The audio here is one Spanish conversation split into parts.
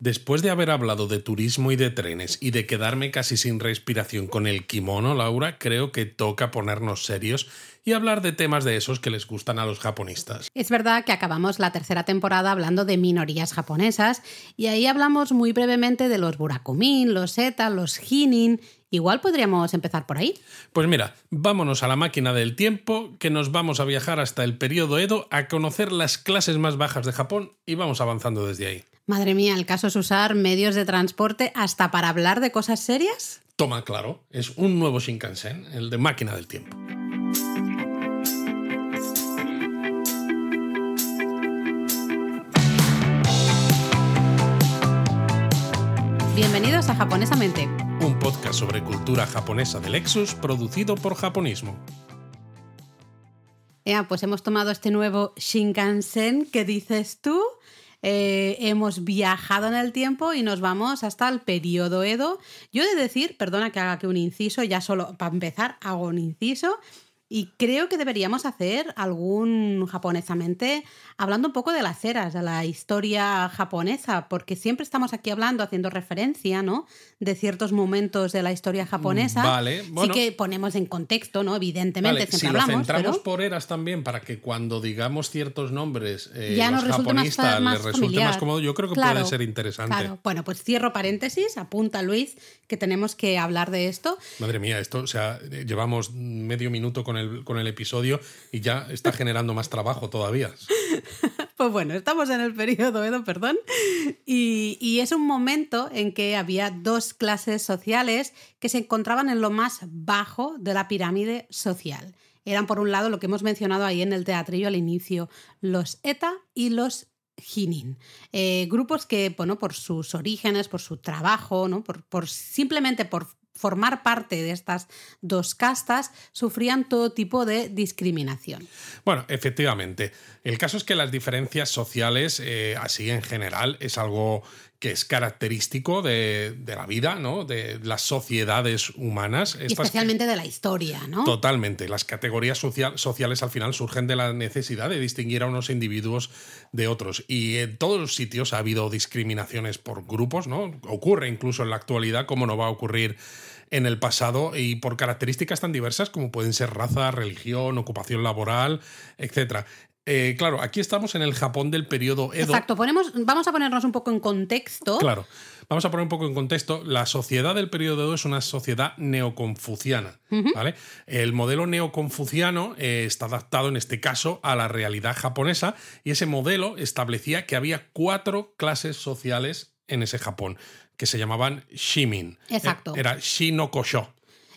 Después de haber hablado de turismo y de trenes y de quedarme casi sin respiración con el kimono, Laura, creo que toca ponernos serios y hablar de temas de esos que les gustan a los japonistas. Es verdad que acabamos la tercera temporada hablando de minorías japonesas y ahí hablamos muy brevemente de los burakumin, los eta, los hinin. Igual podríamos empezar por ahí. Pues mira, vámonos a la máquina del tiempo, que nos vamos a viajar hasta el periodo Edo a conocer las clases más bajas de Japón y vamos avanzando desde ahí. Madre mía, el caso es usar medios de transporte hasta para hablar de cosas serias. Toma, claro, es un nuevo Shinkansen, el de máquina del tiempo. Bienvenidos a Japonesamente, un podcast sobre cultura japonesa de Lexus producido por Japonismo. Ya, pues hemos tomado este nuevo Shinkansen que dices tú eh, hemos viajado en el tiempo y nos vamos hasta el periodo Edo. Yo he de decir, perdona que haga aquí un inciso, ya solo para empezar hago un inciso, y creo que deberíamos hacer algún japonesamente hablando un poco de las eras, de la historia japonesa, porque siempre estamos aquí hablando, haciendo referencia, ¿no? De ciertos momentos de la historia japonesa. Vale, bueno. Sí que ponemos en contexto, ¿no? Evidentemente, Vale, si siempre lo hablamos. centramos pero- por eras también, para que cuando digamos ciertos nombres eh, Ya los nos japonistas les resulte familiar. más cómodo, yo creo que Claro, puede ser interesante. Claro. Bueno, pues cierro paréntesis, apunta Luis, que tenemos que hablar de esto. Madre mía, esto, o sea, llevamos medio minuto con el, con el episodio y ya está generando más trabajo todavía. Pues bueno, estamos en el periodo Edo, perdón, y, es un momento en que había dos clases sociales que se encontraban en lo más bajo de la pirámide social. Eran, por un lado, lo que hemos mencionado ahí en el teatrillo al inicio, los ETA y los Hinin. Eh, grupos que, bueno, por sus orígenes, por su trabajo, ¿no? por simplemente por formar parte de estas dos castas, sufrían todo tipo de discriminación. Bueno, efectivamente. El caso es que las diferencias sociales, eh, así en general, es algo que es característico de, de la vida, ¿no? De las sociedades humanas. Y especialmente de la historia, ¿no? Totalmente. Las categorías social- sociales al final surgen de la necesidad de distinguir a unos individuos de otros. Y en todos los sitios ha habido discriminaciones por grupos, ¿no? Ocurre incluso en la actualidad, como no va a ocurrir en el pasado, y por características tan diversas como pueden ser raza, religión, ocupación laboral, etc. Eh, claro, aquí estamos en el Japón del periodo Edo. Exacto, ponemos, vamos a ponernos un poco en contexto. Claro. Vamos a poner un poco en contexto. La sociedad del periodo Edo es una sociedad neoconfuciana. ¿vale? El modelo neoconfuciano eh, está adaptado en este caso a la realidad japonesa y ese modelo establecía que había cuatro clases sociales en ese Japón que se llamaban shimin. Exacto. Era shi no kosho.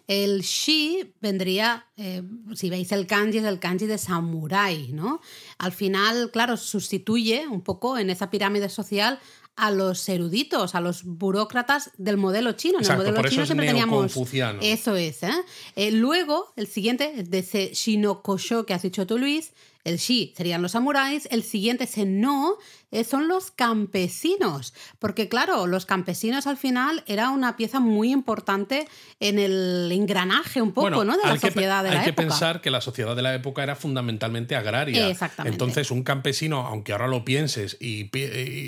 El shi vendría, eh, si veis el kanji, es el kanji de samurái, ¿no? Al final, claro, sustituye un poco en esa pirámide social a los eruditos, a los burócratas del modelo chino. En Exacto, el modelo por eso chino siempre teníamos. Eso es, ¿eh? Eh, Luego, el siguiente, de ese shinokosho que has dicho tú, Luis, el shi serían los samuráis, el siguiente, ese no, son los campesinos. Porque, claro, los campesinos al final era una pieza muy importante en el engranaje un poco, Bueno, ¿no? De la hay que pe- sociedad de hay la que época. pensar que la sociedad de la época era fundamentalmente agraria. Exactamente. Entonces, un campesino, aunque ahora lo pienses y,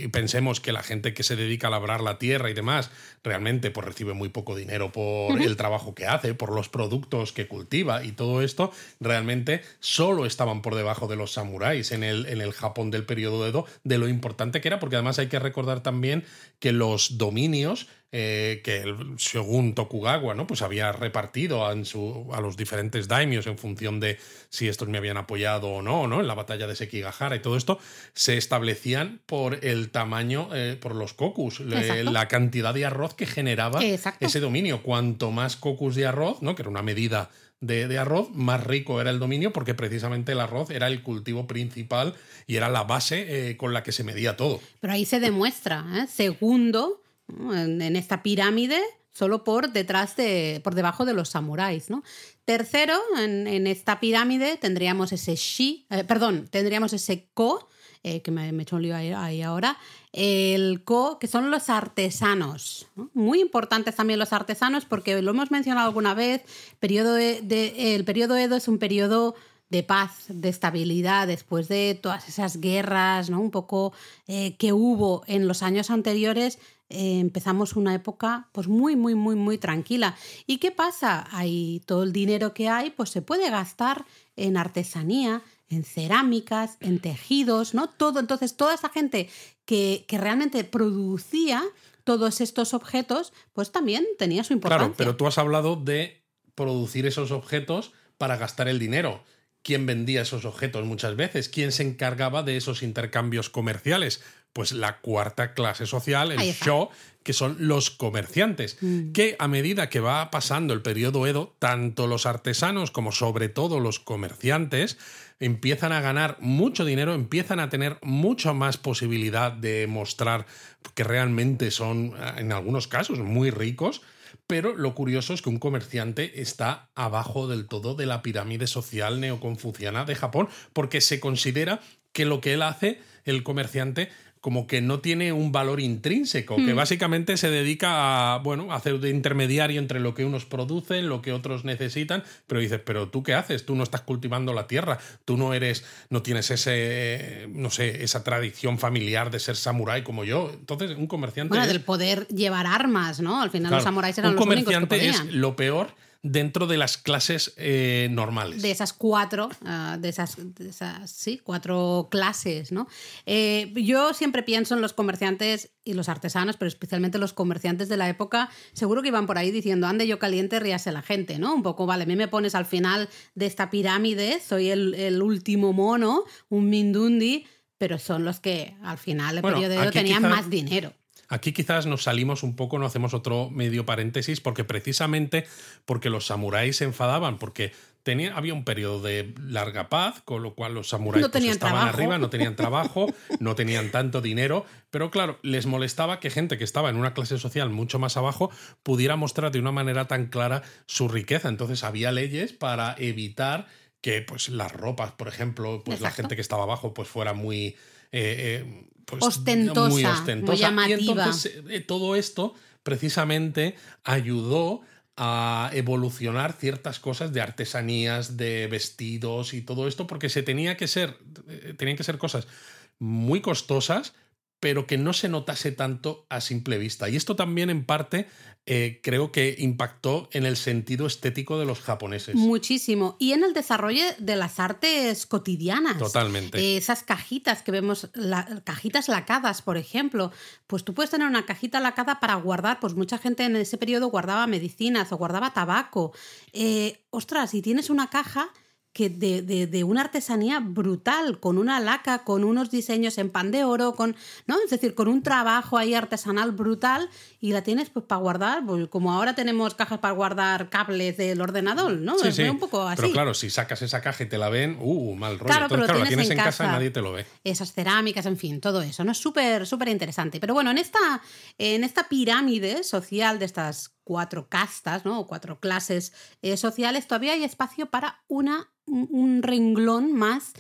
pensemos que la gente que se dedica a labrar la tierra y demás, realmente pues recibe muy poco dinero por el trabajo que hace, por los productos que cultiva y todo esto, realmente solo estaban por debajo de los samuráis en el, en el Japón del periodo Edo, de lo importante que era, porque además hay que recordar también que los dominios eh, que el según Tokugawa, ¿no? Pues había repartido su- a los diferentes daimios en función de si estos me habían apoyado o no, ¿no? En la batalla de Sekigahara y todo esto, se establecían por el tamaño, eh, por los kokus, le- la cantidad de arroz que generaba Exacto. ese dominio. Cuanto más kokus de arroz, ¿no? Que era una medida de, de arroz, más rico era el dominio porque precisamente el arroz era el cultivo principal y era la base eh, con la que se medía todo. Pero ahí se demuestra, ¿eh? segundo en esta pirámide, solo por detrás de, por debajo de los samuráis, ¿no? Tercero, en, en esta pirámide tendríamos ese shi, eh, perdón, tendríamos ese ko, eh, que me, me hecho un lío ahí, ahí ahora, el ko, que son los artesanos. ¿no? Muy importantes también los artesanos porque lo hemos mencionado alguna vez, periodo el periodo Edo es un periodo de paz, de estabilidad, después de todas esas guerras, ¿no? Un poco eh, que hubo en los años anteriores, eh, empezamos una época pues muy, muy, muy, muy tranquila. ¿Y qué pasa? Hay todo el dinero que hay, pues se puede gastar en artesanía, en cerámicas, en tejidos, ¿no? Todo, entonces, toda esa gente que, que realmente producía todos estos objetos, pues también tenía su importancia. Claro, pero tú has hablado de producir esos objetos para gastar el dinero. ¿Quién vendía esos objetos muchas veces? ¿Quién se encargaba de esos intercambios comerciales? Pues la cuarta clase social, el show, que son los comerciantes, mm. que a medida que va pasando el periodo Edo, tanto los artesanos como sobre todo los comerciantes empiezan a ganar mucho dinero, empiezan a tener mucha más posibilidad de mostrar que realmente son, en algunos casos, muy ricos pero lo curioso es que un comerciante está abajo del todo de la pirámide social neoconfuciana de Japón, porque se considera que lo que él hace, el comerciante, como que no tiene un valor intrínseco, que hmm. básicamente se dedica a, bueno, a hacer de intermediario entre lo que unos producen, lo que otros necesitan, pero dices, pero tú qué haces? Tú no estás cultivando la tierra, tú no eres, no tienes ese, no sé, esa tradición familiar de ser samurái como yo. Entonces, un comerciante... Bueno, del poder llevar armas, ¿no? Al final los samuráis eran los únicos que podían. es lo peor dentro de las clases eh, normales. De esas cuatro, ah, de, esas, sí, cuatro clases, ¿no? Eh, yo siempre pienso en los comerciantes y los artesanos, pero especialmente los comerciantes de la época, seguro que iban por ahí diciendo, ande yo caliente, ríase la gente, ¿no? Un poco, vale, a mí me pones al final de esta pirámide, soy el, último mono, un mindundi, pero son los que al final, el periodo tenían más dinero. Aquí quizás nos salimos un poco, no hacemos otro medio paréntesis, porque precisamente porque los samuráis se enfadaban, porque tenía, había un periodo de larga paz, con lo cual los samuráis pues, estaban arriba, no tenían trabajo, no tenían tanto dinero, pero claro, les molestaba que gente que estaba en una clase social mucho más abajo pudiera mostrar de una manera tan clara su riqueza. Entonces había leyes para evitar que pues las ropas, por ejemplo, pues la gente que estaba abajo pues fuera muy eh, eh, pues, ostentosa, muy ostentosa. llamativa. Y entonces eh, todo esto precisamente ayudó a evolucionar ciertas cosas de artesanías, de vestidos y todo esto, porque se tenía que ser, tenían que ser cosas muy costosas, pero que no se notase tanto a simple vista. Y esto también en parte eh, creo que impactó en el sentido estético de los japoneses. Muchísimo. Y en el desarrollo de las artes cotidianas. Totalmente. Eh, esas cajitas que vemos, cajitas lacadas, por ejemplo. Pues tú puedes tener una cajita lacada para guardar, pues mucha gente en ese periodo guardaba medicinas o guardaba tabaco. Eh, ostras, si tienes una caja que de, de, una artesanía brutal, con una laca, con unos diseños en pan de oro, con, ¿no? Es decir, con un trabajo ahí artesanal brutal y la tienes pues para guardar, pues, como ahora tenemos cajas para guardar cables del ordenador, ¿no? es un poco así. Pero claro, si sacas esa caja y te la ven, uh, mal rollo. Claro, pero claro, la tienes en, casa, y nadie te lo ve. Esas cerámicas, en fin, todo eso, ¿no? Es súper, súper interesante. Pero bueno, en esta, en esta pirámide social de estas cuatro castas, ¿no? O cuatro clases eh, sociales, todavía hay espacio para una, un renglón más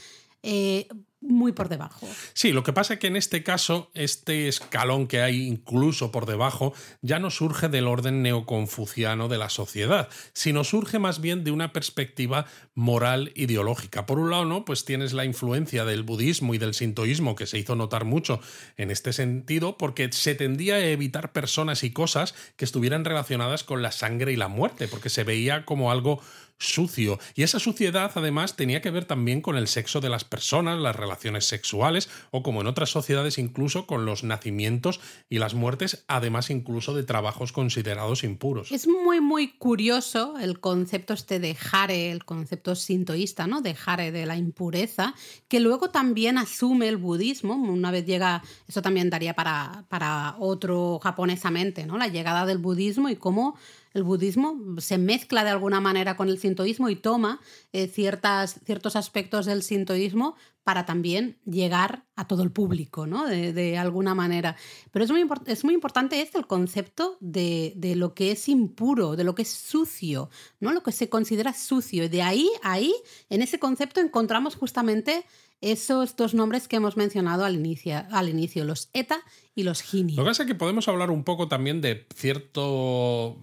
eh, muy por debajo. Sí, lo que pasa es que en este caso, este escalón que hay incluso por debajo, ya no surge del orden neoconfuciano de la sociedad, sino surge más bien de una perspectiva moral ideológica. Por un lado, ¿no? Pues tienes la influencia del budismo y del sintoísmo que se hizo notar mucho en este sentido, porque se tendía a evitar personas y cosas que estuvieran relacionadas con la sangre y la muerte, porque se veía como algo sucio. Y esa suciedad, además, tenía que ver también con el sexo de las personas, las relaciones sexuales, o como en otras sociedades, incluso con los nacimientos y las muertes, además incluso de trabajos considerados impuros. Es muy, muy curioso el concepto este de jare, el concepto sintoísta, ¿no? De jare, de la impureza, que luego también asume el budismo. Una vez llega, eso también daría para, para otro japonesamente, ¿no? La llegada del budismo y cómo el budismo se mezcla de alguna manera con el sintoísmo y toma eh, ciertas, ciertos aspectos del sintoísmo para también llegar a todo el público, ¿no? De, alguna manera. Pero es muy, es muy importante este, el concepto de, de, lo que es impuro, de lo que es sucio, ¿no? Lo que se considera sucio. Y de ahí, ahí, en ese concepto encontramos justamente esos dos nombres que hemos mencionado al inicio, al inicio los ETA y los GINI. Lo que pasa es que podemos hablar un poco también de cierto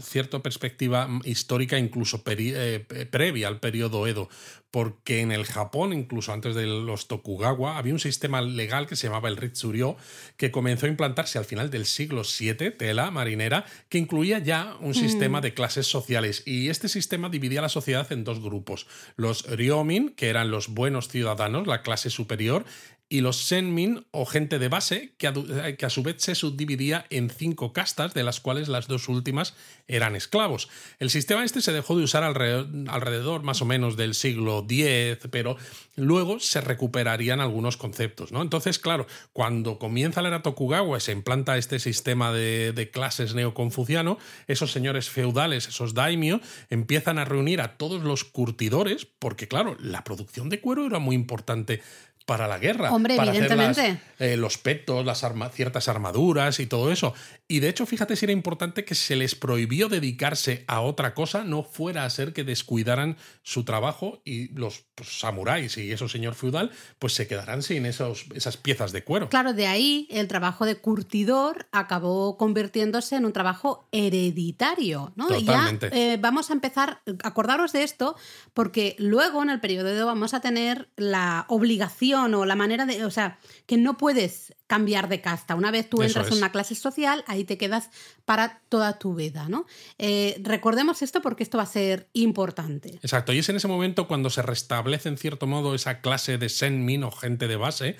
cierta perspectiva histórica incluso eh, previa al periodo Edo, porque en el Japón, incluso antes de los Tokugawa, había un sistema legal que se llamaba el Ritsuryo, que comenzó a implantarse al final del siglo VII, tela marinera, que incluía ya un sistema mm. de clases sociales. Y este sistema dividía la sociedad en dos grupos. Los Ryomin, que eran los buenos ciudadanos, la clase superior, y los Senmin o gente de base, que a, que a, su vez se subdividía en cinco castas, de las cuales las dos últimas eran esclavos. El sistema este se dejó de usar alrededor, más o menos del siglo X, pero luego se recuperarían algunos conceptos. ¿no? Entonces, claro, cuando comienza la era Tokugawa y se implanta este sistema de, de clases neoconfuciano, esos señores feudales, esos daimyo, empiezan a reunir a todos los curtidores, porque claro, la producción de cuero era muy importante para la guerra. Hombre, para evidentemente. Hacer eh, los petos, las ciertas armaduras y todo eso. Y de hecho, fíjate si era importante que se les prohibió dedicarse a otra cosa, no fuera a ser que descuidaran su trabajo y los pues, samuráis y esos señor feudal, pues se quedarán sin esos, esas piezas de cuero. Claro, de ahí el trabajo de curtidor acabó convirtiéndose en un trabajo hereditario. ¿no? Totalmente. ya eh, vamos a empezar, acordaros de esto, porque luego en el periodo de vamos a tener la obligación o la manera de, o sea, que no puedes cambiar de casta. Una vez tú entras en una clase social, ahí te quedas para toda tu vida, ¿no? Eh, recordemos esto porque esto va a ser importante. Exacto, y es en ese momento cuando se restablece en cierto modo esa clase de senmin o gente de base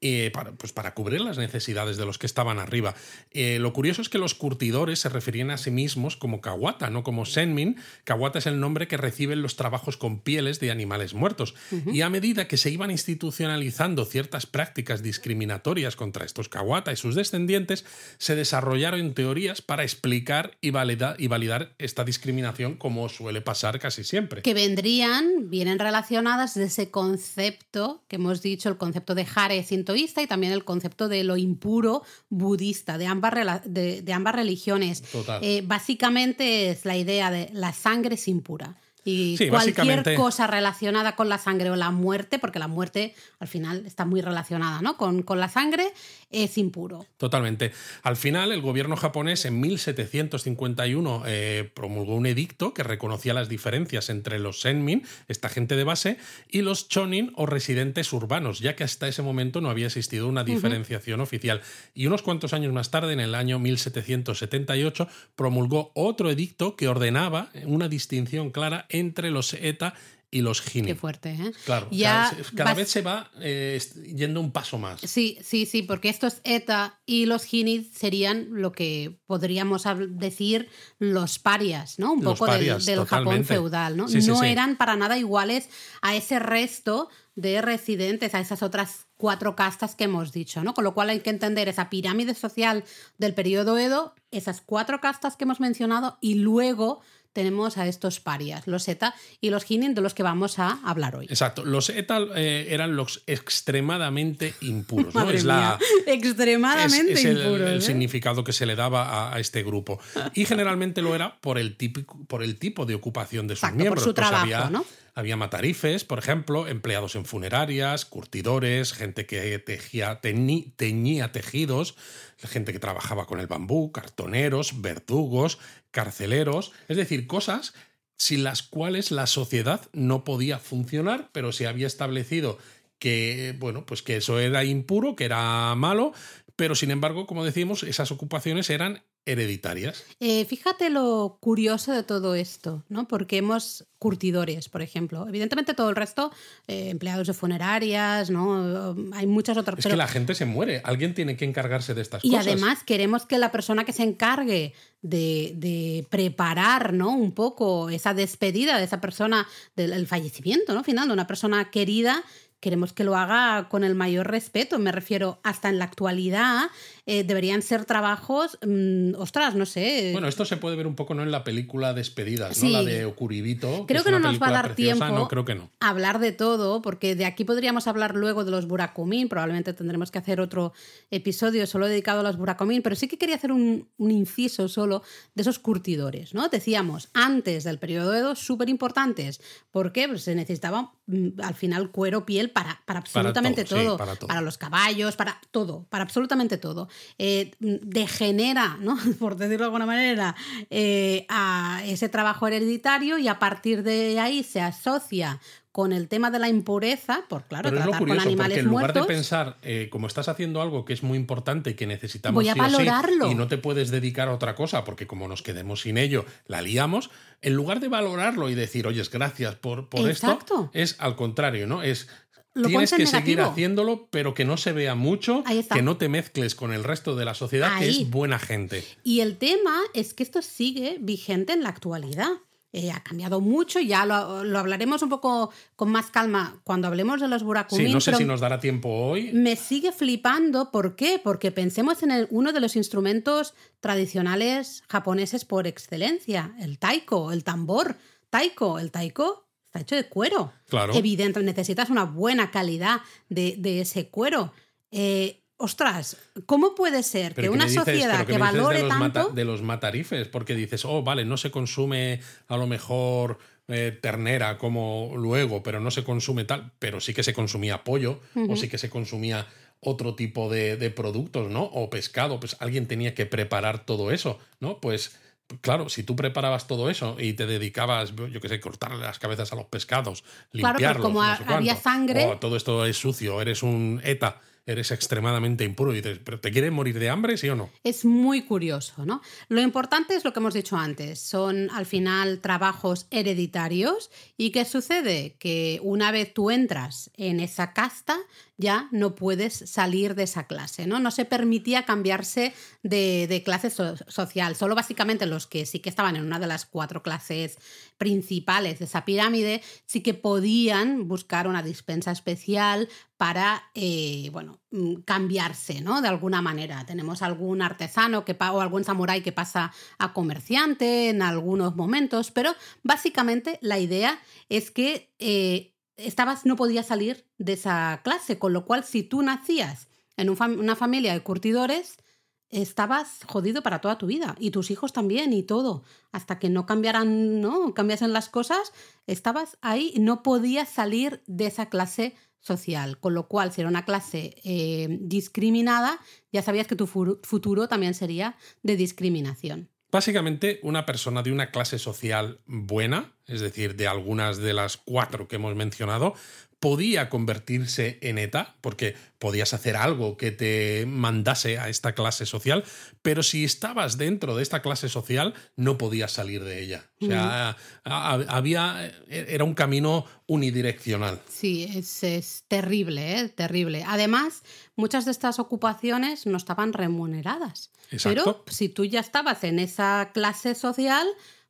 eh, para, pues para cubrir las necesidades de los que estaban arriba. Eh, lo curioso es que los curtidores se referían a sí mismos como kawata, no como senmin. Kawata es el nombre que reciben los trabajos con pieles de animales muertos. Y a medida que se iban institucionalizando ciertas prácticas discriminatorias contra estos kawata y sus descendientes, se desarrollaron teorías para explicar y validar, y validar esta discriminación como suele pasar casi siempre. Que vendrían, vienen relacionadas de ese concepto que hemos dicho, el concepto de Hare y también el concepto de lo impuro budista, de ambas, de, ambas religiones. Eh, básicamente es la idea de la sangre es impura. Y cualquier cosa relacionada con la sangre o la muerte, porque la muerte al final está muy relacionada ¿no? con, con la sangre, es impuro. Totalmente. Al final, el gobierno japonés en 1751 eh, promulgó un edicto que reconocía las diferencias entre los senmin, esta gente de base, y los chonin o residentes urbanos, ya que hasta ese momento no había existido una diferenciación oficial. Y unos cuantos años más tarde, en el año 1778, promulgó otro edicto que ordenaba una distinción clara entre los eta y los Gini. Qué fuerte, ¿eh? Claro, ya cada, vez se va eh, yendo un paso más. Sí, sí, sí, porque estos ETA y los Gini serían lo que podríamos decir los parias, ¿no? Un poco del, Japón feudal, ¿no? no eran para nada iguales a ese resto de residentes, a esas otras cuatro castas que hemos dicho, ¿no? Con lo cual hay que entender esa pirámide social del periodo Edo, esas cuatro castas que hemos mencionado y luego tenemos a estos parias, los ETA y los Hinin, de los que vamos a hablar hoy. Exacto, los ETA eh, eran los extremadamente impuros. ¿no? es la, extremadamente es, impuros. El, ¿eh? significado que se le daba a, este grupo. Y generalmente lo era por el, típico, por el tipo de ocupación de sus miembros. Por su pues trabajo, ¿no? Había matarifes, por ejemplo, empleados en funerarias, curtidores, gente que tejía, teñía tejidos, gente que trabajaba con el bambú, cartoneros, verdugos, carceleros, es decir, cosas sin las cuales la sociedad no podía funcionar, pero se había establecido que, bueno, pues que eso era impuro, que era malo, pero sin embargo, como decimos, esas ocupaciones eran hereditarias. Eh, fíjate lo curioso de todo esto, ¿no? Porque hemos curtidores, por ejemplo. Evidentemente todo el resto, eh, empleados de funerarias, ¿no? Hay muchas otras. Es que la gente se muere, alguien tiene que encargarse de estas y cosas. Y además queremos que la persona que se encargue de, de, preparar, ¿no? Un poco esa despedida de esa persona, del fallecimiento, ¿no? Final de una persona querida, queremos que lo haga con el mayor respeto. Me refiero, hasta en la actualidad eh, deberían ser trabajos, mm, ostras, no sé. Bueno, esto se puede ver un poco ¿no? en la película Despedidas, ¿no? La de Okuribito. Creo que, no nos va a dar tiempo no, creo que no. a hablar de todo, porque de aquí podríamos hablar luego de los Burakumin, probablemente tendremos que hacer otro episodio solo dedicado a los Burakumin, pero sí que quería hacer un, un inciso solo de esos curtidores, ¿no? Decíamos, antes del periodo Edo, súper importantes. ¿Por qué? Pues se necesitaba mm, al final cuero, piel, para, para absolutamente todo, para, los caballos, para todo, para absolutamente todo. Eh, degenera, ¿no? por decirlo de alguna manera, eh, a ese trabajo hereditario y a partir de ahí se asocia con el tema de la impureza, por claro, Pero tratar con animales porque en lugar de pensar, eh, como estás haciendo algo que es muy importante y que necesitamos Voy a valorarlo. y no te puedes dedicar a otra cosa, porque como nos quedemos sin ello, la liamos, en lugar de valorarlo y decir, oye, gracias por, por esto, es al contrario, ¿no? Es tienes que seguir haciéndolo, pero que no se vea mucho, que no te mezcles con el resto de la sociedad, que es buena gente. Y el tema es que esto sigue vigente en la actualidad. Eh, ha cambiado mucho, ya lo, hablaremos un poco con más calma cuando hablemos de los burakumin. Sí, no sé si nos dará tiempo hoy. Me sigue flipando, ¿por qué? Porque pensemos en uno de los instrumentos tradicionales japoneses por excelencia, el taiko, el tambor. Taiko, el taiko está hecho de cuero. Claro. Evidente, necesitas una buena calidad de, de ese cuero. Eh, ostras, ¿cómo puede ser que una sociedad que, valore de tanto... de los matarifes, porque dices, oh, vale, no se consume a lo mejor eh, ternera como luego, pero no se consume tal, pero sí que se consumía pollo o sí que se consumía otro tipo de, de, productos, ¿no? O pescado, pues alguien tenía que preparar todo eso, ¿no? Pues claro, si tú preparabas todo eso y te dedicabas, yo qué sé, cortarle las cabezas a los pescados, limpiarlos, claro, como había sangre, oh, todo esto es sucio, eres un ETA eres extremadamente impuro y dices, ¿pero te quieres morir de hambre, sí o no? Es muy curioso, ¿no? Lo importante es lo que hemos dicho antes, son al final trabajos hereditarios y ¿qué sucede? Que una vez tú entras en esa casta, ya no puedes salir de esa clase, ¿no? No se permitía cambiarse de, clase social, solo básicamente los que sí que estaban en una de las cuatro clases principales de esa pirámide sí que podían buscar una dispensa especial para, eh, bueno, mm, cambiarse, ¿no? De alguna manera. Tenemos algún artesano que, o algún samurái que pasa a comerciante en algunos momentos, pero básicamente la idea es que eh, estabas, no podías salir de esa clase, con lo cual si tú nacías en una familia de curtidores, estabas jodido para toda tu vida y tus hijos también y todo. Hasta que no cambiaran, ¿no? Cambiasen las cosas, estabas ahí, no podías salir de esa clase social. Con lo cual, si era una clase eh, discriminada, ya sabías que tu futuro también sería de discriminación. Básicamente, una persona de una clase social buena, es decir, de algunas de las cuatro que hemos mencionado, podía convertirse en ETA, porque podías hacer algo que te mandase a esta clase social, pero si estabas dentro de esta clase social, no podías salir de ella. O sea, había, era un camino unidireccional. Sí, es, terrible, ¿eh? terrible. Además, muchas de estas ocupaciones no estaban remuneradas. Pero si tú ya estabas en esa clase social,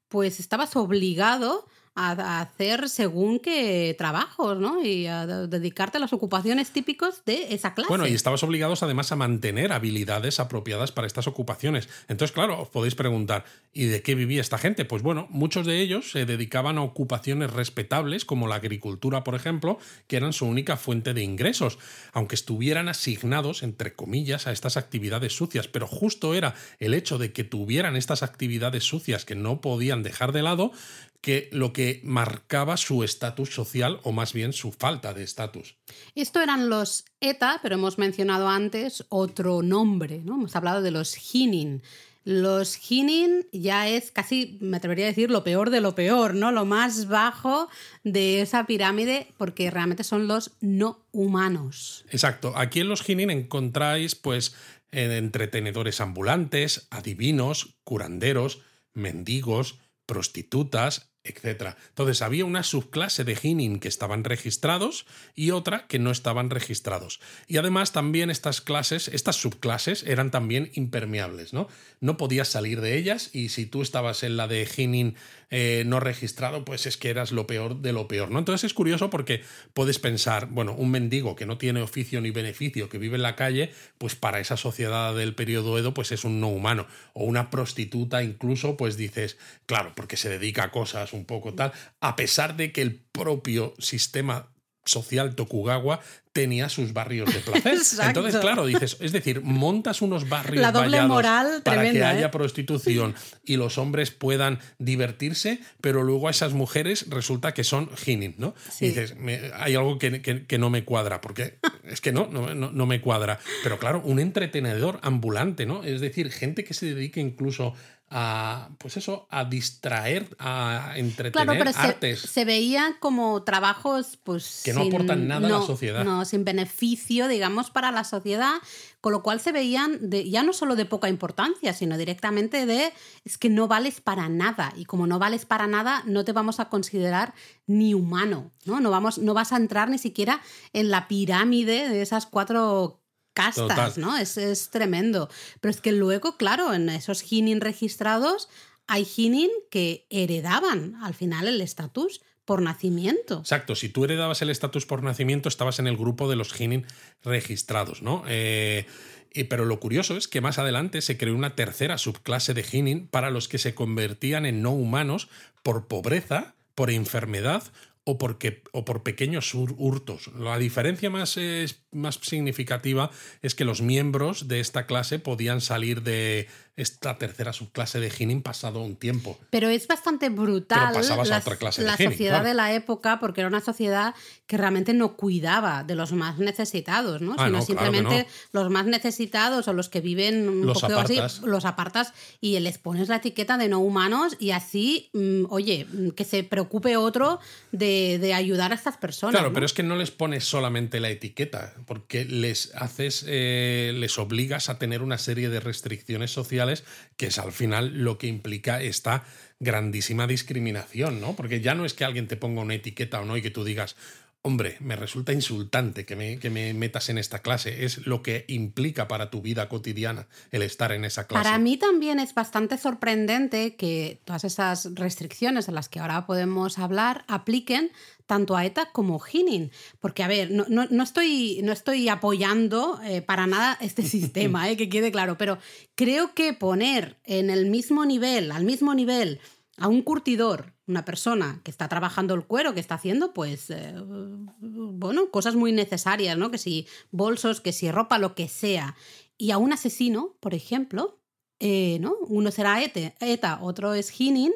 pues estabas obligado a, hacer según qué trabajos, ¿no? Y a dedicarte a las ocupaciones típicas de esa clase. Bueno, y estabas obligados además a mantener habilidades apropiadas para estas ocupaciones. Entonces, claro, os podéis preguntar, ¿y de qué vivía esta gente? Pues bueno, muchos de ellos se dedicaban a ocupaciones respetables, como la agricultura, por ejemplo, que eran su única fuente de ingresos, aunque estuvieran asignados, entre comillas, a estas actividades sucias. Pero justo era el hecho de que tuvieran estas actividades sucias que no podían dejar de lado, que lo que marcaba su estatus social o más bien su falta de estatus. Esto eran los ETA, pero hemos mencionado antes otro nombre, ¿no? Hemos hablado de los Hinin. Los Hinin ya es casi, me atrevería a decir, lo peor de lo peor, ¿no? Lo más bajo de esa pirámide, porque realmente son los no humanos. Exacto. Aquí en los Hinin encontráis, pues, entretenedores ambulantes, adivinos, curanderos, mendigos, prostitutas, etc. Entonces había una subclase de Hinin que estaban registrados y otra que no estaban registrados. Y además también estas clases, estas subclases eran también impermeables, ¿no? No podías salir de ellas y si tú estabas en la de Hinin eh, no registrado, pues es que eras lo peor de lo peor, ¿no? Entonces es curioso porque puedes pensar, bueno, un mendigo que no tiene oficio ni beneficio, que vive en la calle, pues para esa sociedad del periodo Edo, pues es un no humano. O una prostituta incluso, pues dices, claro, porque se dedica a cosas un poco tal, a pesar de que el propio sistema social Tokugawa tenía sus barrios de placer. Entonces, claro, dices, es decir, montas unos barrios La doble moral para que haya ¿eh? prostitución y los hombres puedan divertirse, pero luego a esas mujeres resulta que son ginin, ¿no? Y dices, hay algo que, que, no me cuadra, porque es que no, no, no, me cuadra. Pero claro, un entretenedor ambulante, ¿no? Es decir, gente que se dedique incluso a pues eso a distraer a entretener claro, artes. se, veían como trabajos pues que no aportan nada a la sociedad. no sin beneficio digamos para la sociedad con lo cual se veían de, ya no solo de poca importancia sino directamente de es que no vales para nada y como no vales para nada no te vamos a considerar ni humano no no vamos no vas a entrar ni siquiera en la pirámide de esas cuatro castas, ¿no? Es, es, tremendo. Pero es que luego, claro, en esos Hinin registrados hay Hinin que heredaban al final el estatus por nacimiento. Exacto, si tú heredabas el estatus por nacimiento, estabas en el grupo de los Hinin registrados, ¿no? Eh, pero lo curioso es que más adelante se creó una tercera subclase de Hinin para los que se convertían en no humanos por pobreza, por enfermedad o, porque, o por pequeños hurtos. La diferencia más, más significativa es que los miembros de esta clase podían salir de esta tercera subclase de Hinin pasado un tiempo. Pero es bastante brutal la, sociedad de la época, porque era una sociedad que realmente no cuidaba de los más necesitados, ¿no? Ah, sino simplemente los más necesitados o los que viven un los poco así, los apartas y les pones la etiqueta de no humanos y así, mm, oye, que se preocupe otro de, ayudar a estas personas. Claro, pero es que no les pones solamente la etiqueta, porque les haces, eh, les obligas a tener una serie de restricciones sociales que es al final lo que implica esta grandísima discriminación, ¿no? Porque ya no es que alguien te ponga una etiqueta o no y que tú digas, hombre, me resulta insultante que me, que me, metas en esta clase. Es lo que implica para tu vida cotidiana el estar en esa clase. Para mí también es bastante sorprendente que todas esas restricciones de las que ahora podemos hablar apliquen tanto a ETA como Hinin. Porque, a ver, no, no, estoy, no estoy apoyando eh, para nada este sistema, eh, que quede claro, pero creo que poner en el mismo nivel, al mismo nivel, a un curtidor, una persona que está trabajando el cuero, que está haciendo, pues, eh, bueno, cosas muy necesarias, ¿no? Que si bolsos, que si ropa, lo que sea. Y a un asesino, por ejemplo, ¿no? Uno será ETA, otro es Hinin,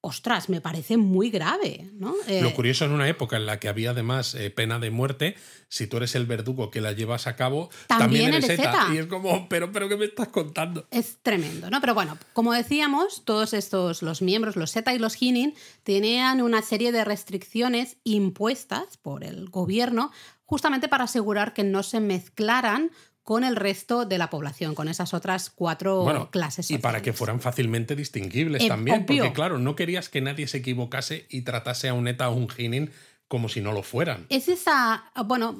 ostras, me parece muy grave. ¿no? Eh, Lo curioso en una época en la que había además eh, pena de muerte, si tú eres el verdugo que la llevas a cabo, también, eres, ETA. Y es como, pero, pero ¿qué me estás contando? Es tremendo, ¿no? Pero bueno, como decíamos, todos estos, los miembros, los ETA y los Hinin, tenían una serie de restricciones impuestas por el gobierno justamente para asegurar que no se mezclaran con el resto de la población, con esas otras cuatro clases. Y para que fueran fácilmente distinguibles eh, también, porque claro, no querías que nadie se equivocase y tratase a un ETA o un Ginin como si no lo fueran. Es esa, bueno,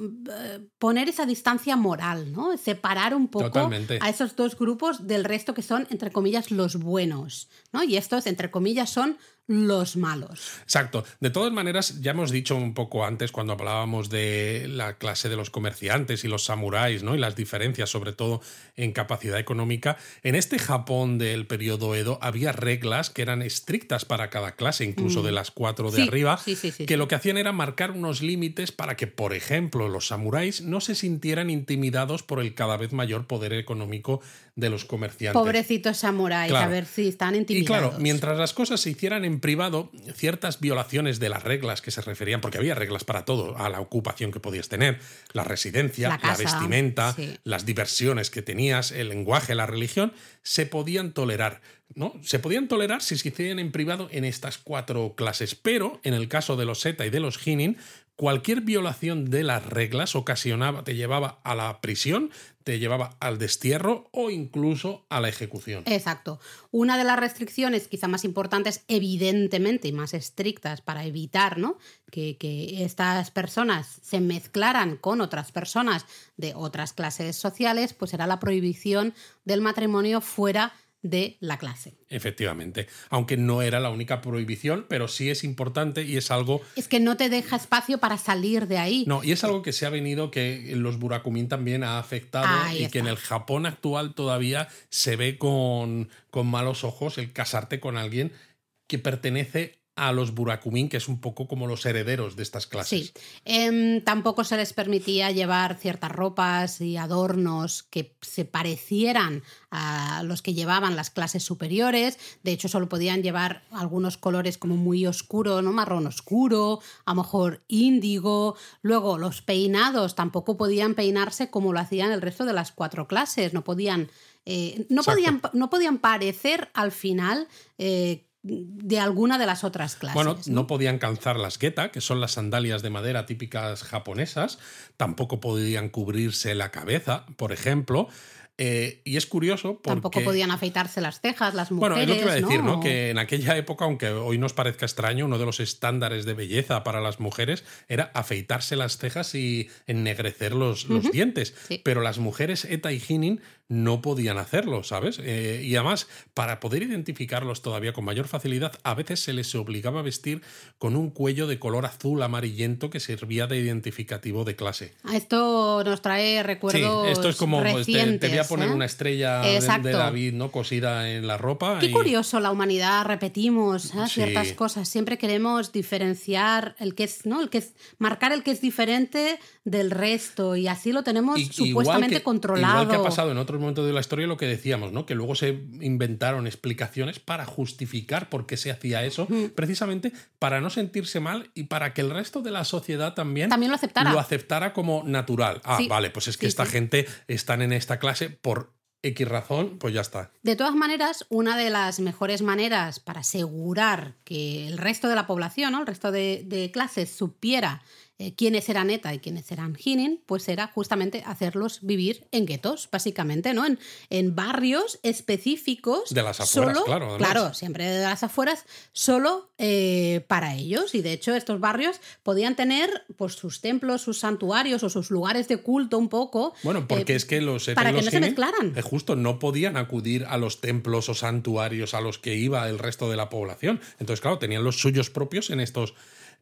poner esa distancia moral, ¿no? Separar un poco a esos dos grupos del resto que son, entre comillas, los buenos, ¿no? Y estos, entre comillas, son los malos. Exacto. De todas maneras, ya hemos dicho un poco antes cuando hablábamos de la clase de los comerciantes y los samuráis, ¿no? Y las diferencias, sobre todo en capacidad económica. En este Japón del periodo Edo había reglas que eran estrictas para cada clase, incluso de mm. las cuatro de arriba, que lo que hacían era marcar unos límites para que, por ejemplo, los samuráis no se sintieran intimidados por el cada vez mayor poder económico de los comerciantes. Pobrecitos samuráis, a ver si están intimidados. Y claro, mientras las cosas se hicieran en privado, ciertas violaciones de las reglas que se referían, porque había reglas para todo, a la ocupación que podías tener, la residencia, la, vestimenta, las diversiones que tenías, el lenguaje, la religión, se podían tolerar. ¿no? Se podían tolerar si se hicieran en privado en estas cuatro clases, pero en el caso de los Seta y de los Hinin, cualquier violación de las reglas ocasionaba, te llevaba a la prisión, te llevaba al destierro o incluso a la ejecución. Exacto. Una de las restricciones quizá más importantes, evidentemente, y más estrictas para evitar ¿no? que, que estas personas se mezclaran con otras personas de otras clases sociales, pues era la prohibición del matrimonio fuera de la clase. Efectivamente, aunque no era la única prohibición, pero sí es importante y es algo... Es que no te deja espacio para salir de ahí. No, y es algo que se ha venido, que los Burakumin también ha afectado y que en el Japón actual todavía se ve con, con malos ojos el casarte con alguien que pertenece a los Burakumin, que es un poco como los herederos de estas clases. Sí. Em, tampoco se les permitía llevar ciertas ropas y adornos que se parecieran a los que llevaban las clases superiores. De hecho, solo podían llevar algunos colores como muy oscuros, ¿no? Marrón oscuro, a lo mejor índigo. Luego, los peinados tampoco podían peinarse como lo hacían el resto de las cuatro clases. No podían. eh, no, podían, no podían parecer al final eh, de alguna de las otras clases. Bueno, no podían calzar las geta, que son las sandalias de madera típicas japonesas, tampoco podían cubrirse la cabeza, por ejemplo. Eh, y es curioso porque... Tampoco podían afeitarse las cejas las mujeres. Bueno, es lo que iba a decir, ¿no? ¿no? Que en aquella época, aunque hoy nos parezca extraño, uno de los estándares de belleza para las mujeres era afeitarse las cejas y ennegrecer los, los dientes. Sí. Pero las mujeres Eta y Hinin no podían hacerlo, ¿sabes? Eh, y además, para poder identificarlos todavía con mayor facilidad, a veces se les obligaba a vestir con un cuello de color azul amarillento que servía de identificativo de clase. Esto nos trae recuerdos sí, esto es como pues, te, te, voy a poner ¿eh? una estrella de, Exacto. de David, ¿no? Cosida en la ropa. Qué y- curioso, la humanidad repetimos ¿eh? Sí. ciertas cosas. Siempre queremos diferenciar el que es, ¿no? El que es, marcar el que es diferente del resto. Y así lo tenemos Y- supuestamente igual que, controlado. Igual que ha pasado en otros momentos de la historia, lo que decíamos, ¿no? Que luego se inventaron explicaciones para justificar por qué se hacía eso, precisamente para no sentirse mal y para que el resto de la sociedad también, También lo aceptara. lo aceptara como natural. Ah, Sí. vale, pues es que Sí, esta sí. gente están en esta clase por X razón, pues ya está. De todas maneras, una de las mejores maneras para asegurar que el resto de la población, ¿no? el resto de, de clases, supiera eh, quiénes eran ETA y quiénes eran Hinin, pues era justamente hacerlos vivir en guetos, básicamente, ¿no? En, en barrios específicos. De las afueras, solo- claro, además. Claro, siempre de las afueras, solo eh, para ellos. Y de hecho, estos barrios podían tener pues, sus templos, sus santuarios o sus lugares de culto un poco. Bueno, porque eh, es que los para que los no se mezclaran. eh, justo no podían acudir a los templos o santuarios a los que iba el resto de la población. Entonces, claro, tenían los suyos propios en estos,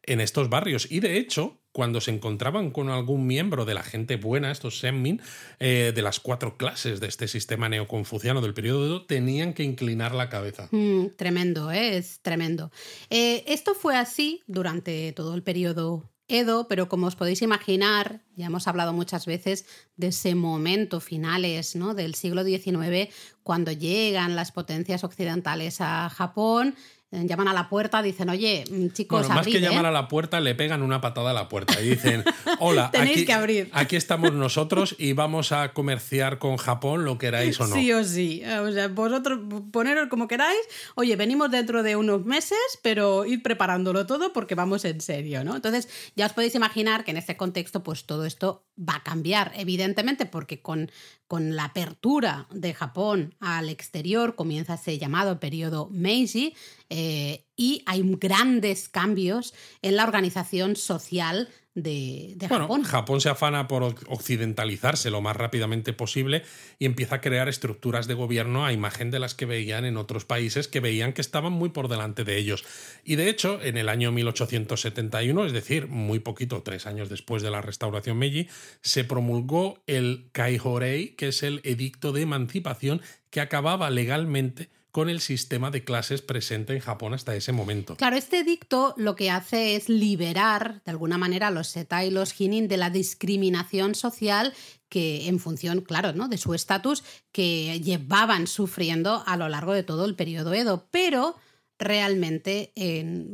en estos barrios. Y de hecho, cuando se encontraban con algún miembro de la gente buena, estos Senmin, eh, de las cuatro clases de este sistema neoconfuciano del periodo Edo, tenían que inclinar la cabeza. Mm, tremendo, ¿eh? es tremendo. Eh, esto fue así durante todo el periodo Edo, pero como os podéis imaginar, ya hemos hablado muchas veces de ese momento finales del siglo XIX, cuando llegan las potencias occidentales a Japón, llaman a la puerta, dicen, oye, mm, chicos, Bueno, más que llamar ¿eh?". a la puerta, le pegan una patada a la puerta y dicen, hola, Tenéis aquí, que abrir". aquí estamos nosotros y vamos a comerciar con Japón, lo queráis o no. Sí o sí. O sea, vosotros poneros como queráis. Oye, venimos dentro de unos meses, pero id preparándolo todo porque vamos en serio, ¿no? Entonces, ya os podéis imaginar que en este contexto, pues todo esto va a cambiar, evidentemente, porque con, con la apertura de Japón al exterior comienza ese llamado periodo Meiji eh, y hay grandes cambios en la organización social de, de Bueno, Japón. Japón. se afana por occidentalizarse lo más rápidamente posible y empieza a crear estructuras de gobierno a imagen de las que veían en otros países que veían que estaban muy por delante de ellos. Y de hecho, en el año 1871, es decir, muy poquito, tres años después de la restauración Meiji, se promulgó el Kaihorei, que es el edicto de emancipación que acababa legalmente con el sistema de clases presente en Japón hasta ese momento. Claro, este edicto lo que hace es liberar de alguna manera a los Seta y los Hinin de la discriminación social que en función, claro, ¿no? de su estatus que llevaban sufriendo a lo largo de todo el periodo Edo, pero realmente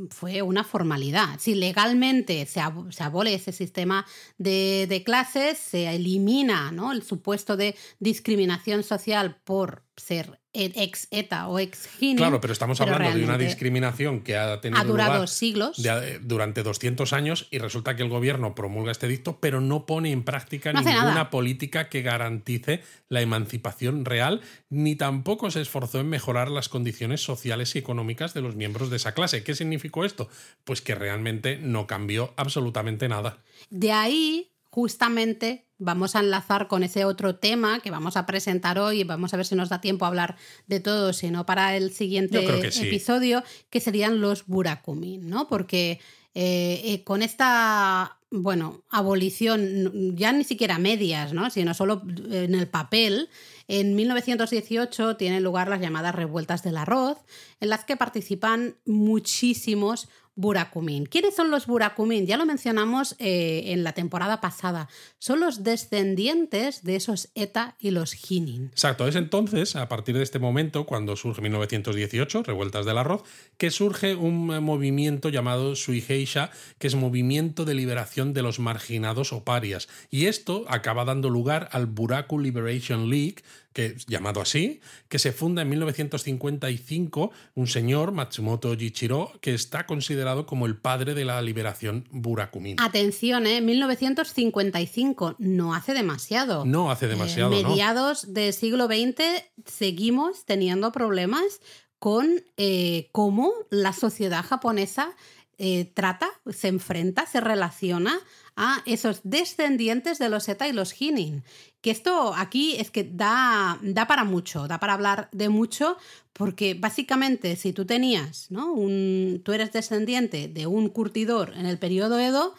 fue una formalidad. Si legalmente se abole ese sistema de, de, clases, se elimina ¿no? el supuesto de discriminación social por ser ex ETA o ex Hinin. Claro, pero estamos hablando de una discriminación que ha tenido ha durado lugar siglos. De, durante 200 años y resulta que el gobierno promulga este dicto, pero no pone en práctica no ninguna nada. política que garantice la emancipación real, ni tampoco se esforzó en mejorar las condiciones sociales y económicas de los miembros de esa clase. ¿Qué significó esto? Pues que realmente no cambió absolutamente nada. De ahí justamente vamos a enlazar con ese otro tema que vamos a presentar hoy y vamos a ver si nos da tiempo a hablar de todo, sino para el siguiente que sí. episodio, que serían los burakumin, ¿no? Porque eh, eh, con esta, bueno, abolición, ya ni siquiera medias, ¿no? Sino solo en el papel, En 1918 tienen lugar las llamadas revueltas del arroz, en las que participan muchísimos Burakumin. ¿Quiénes son los Burakumin? Ya lo mencionamos eh, en la temporada pasada. Son los descendientes de esos Eta y los Hinin. Exacto, es entonces, a partir de este momento, cuando surge 1918, Revueltas del Arroz, que surge un movimiento llamado Suigeisha, que es Movimiento de Liberación de los Marginados o Parias. Y esto acaba dando lugar al Buraku Liberation League, que, llamado así, que se funda en 1955 un señor, Matsumoto Jichiro, que está considerado como el padre de la liberación Burakumin. Atención, ¿eh? 1955, no hace demasiado. No hace demasiado. Eh, mediados del siglo XX seguimos teniendo problemas con eh, cómo la sociedad japonesa eh, trata, se enfrenta, se relaciona a esos descendientes de los Eta y los Hinin. Que esto aquí es que da, da para mucho, da para hablar de mucho, porque básicamente si tú tenías, ¿no? Un, tú eres descendiente de un curtidor en el periodo Edo,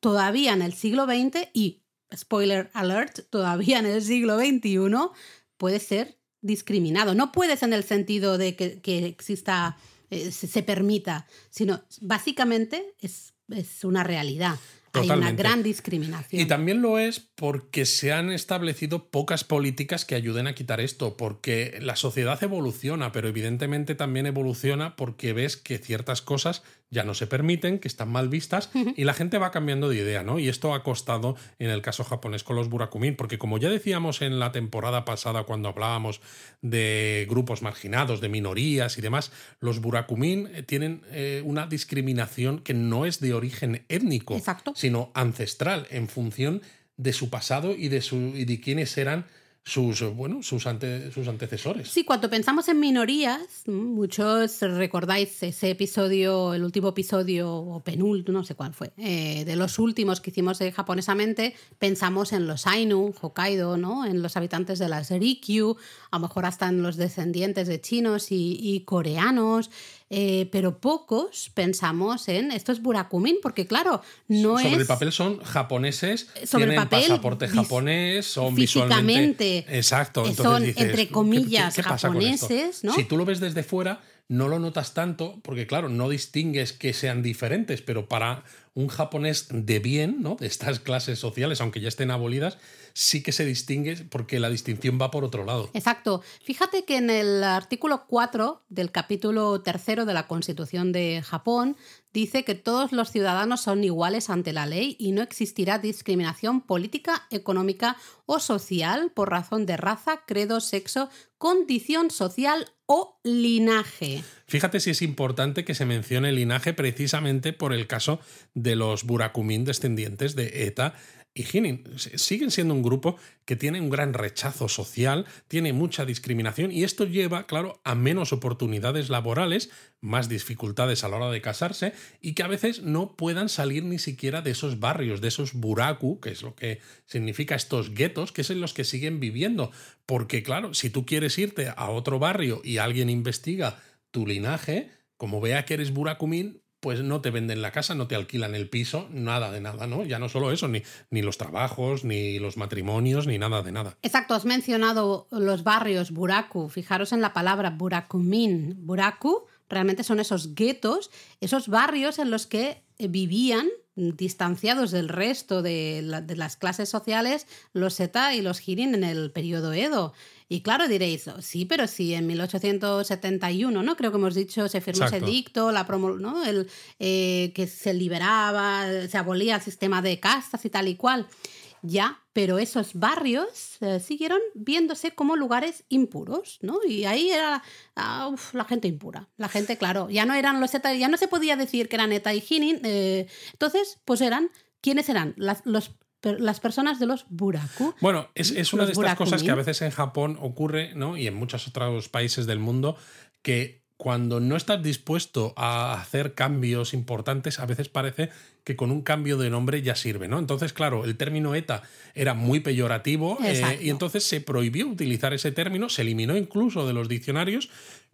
todavía en el siglo XX y, spoiler alert, todavía en el siglo XXI, puede ser discriminado. No puedes en el sentido de que, que exista, eh, se, se, permita, sino básicamente es, es una realidad. Totalmente. Hay una gran discriminación. Y también lo es porque se han establecido pocas políticas que ayuden a quitar esto, porque la sociedad evoluciona, pero evidentemente también evoluciona porque ves que ciertas cosas ya no se permiten, que están mal vistas, y la gente va cambiando de idea, ¿no? Y esto ha costado en el caso japonés con los Burakumin, porque como ya decíamos en la temporada pasada cuando hablábamos de grupos marginados, de minorías y demás, los Burakumin tienen eh, una discriminación que no es de origen étnico, Exacto. sino ancestral, en función de su pasado y de, su, y de quiénes eran sus, bueno, sus, ante, sus antecesores. Sí, cuando pensamos en minorías, muchos recordáis ese episodio, el último episodio, o penúltimo, no sé cuál fue, eh, de los últimos que hicimos de japonesamente, pensamos en los Ainu, Hokkaido, ¿no? en los habitantes de las Rikyu, a lo mejor hasta en los descendientes de chinos y coreanos. Eh, pero pocos pensamos en estos Burakumin, porque claro, no Sobre es... el papel son japoneses, Sobre tienen el papel, pasaporte japonés, son físicamente, visualmente... Exacto. eh, entonces son, dices, entre ¿qué- comillas, qué esto? japoneses, ¿no? Si tú lo ves desde fuera, no lo notas tanto, porque claro, no distingues que sean diferentes, pero para un japonés de bien, ¿no? De estas clases sociales, aunque ya estén abolidas, sí que se distingue porque la distinción va por otro lado. Exacto. Fíjate que en el artículo 4 del capítulo tercero de la Constitución de Japón dice que todos los ciudadanos son iguales ante la ley y no existirá discriminación política, económica o social por razón de raza, credo, sexo, condición social o linaje. Fíjate si es importante que se mencione el linaje precisamente por el caso de los Burakumin descendientes de Eta y Hinin. Siguen siendo un grupo que tiene un gran rechazo social, tiene mucha discriminación y esto lleva, claro, a menos oportunidades laborales, más dificultades a la hora de casarse y que a veces no puedan salir ni siquiera de esos barrios, de esos buraku, que es lo que significa estos guetos, que es en los que siguen viviendo. Porque, claro, si tú quieres irte a otro barrio y alguien investiga tu linaje, como vea que eres burakumin, pues no te venden la casa, no te alquilan el piso, nada de nada, ¿no? Ya no solo eso, ni, ni los trabajos, ni los matrimonios, ni nada de nada. Exacto, has mencionado los barrios buraku. Fijaros en la palabra burakumin. Buraku realmente son esos guetos, esos barrios en los que eh, vivían distanciados del resto de, la- de las clases sociales los Seta y los Hirin en el periodo Edo. Y claro, diréis, "Oh, sí, pero sí, en 1871, ¿no? Creo que hemos dicho, se firmó Exacto. ese dicto, la promo, ¿no? El, eh, que se liberaba, se abolía el sistema de castas y tal y cual. Ya, pero esos barrios eh, siguieron viéndose como lugares impuros, ¿no? Y ahí era ah, uf, la gente impura. La gente, claro, ya no eran los Eta, ya no se podía decir que eran Eta y Hinin. eh, entonces, pues eran, ¿quiénes eran? Las, los, las personas de los Buraku. Bueno, es, es una de estas cosas que a veces en Japón ocurre, ¿no? Y en muchos otros países del mundo, que cuando no estás dispuesto a hacer cambios importantes, a veces parece que con un cambio de nombre ya sirve, ¿no? Entonces, claro, el término ETA era muy peyorativo eh, y entonces se prohibió utilizar ese término, se eliminó incluso de los diccionarios,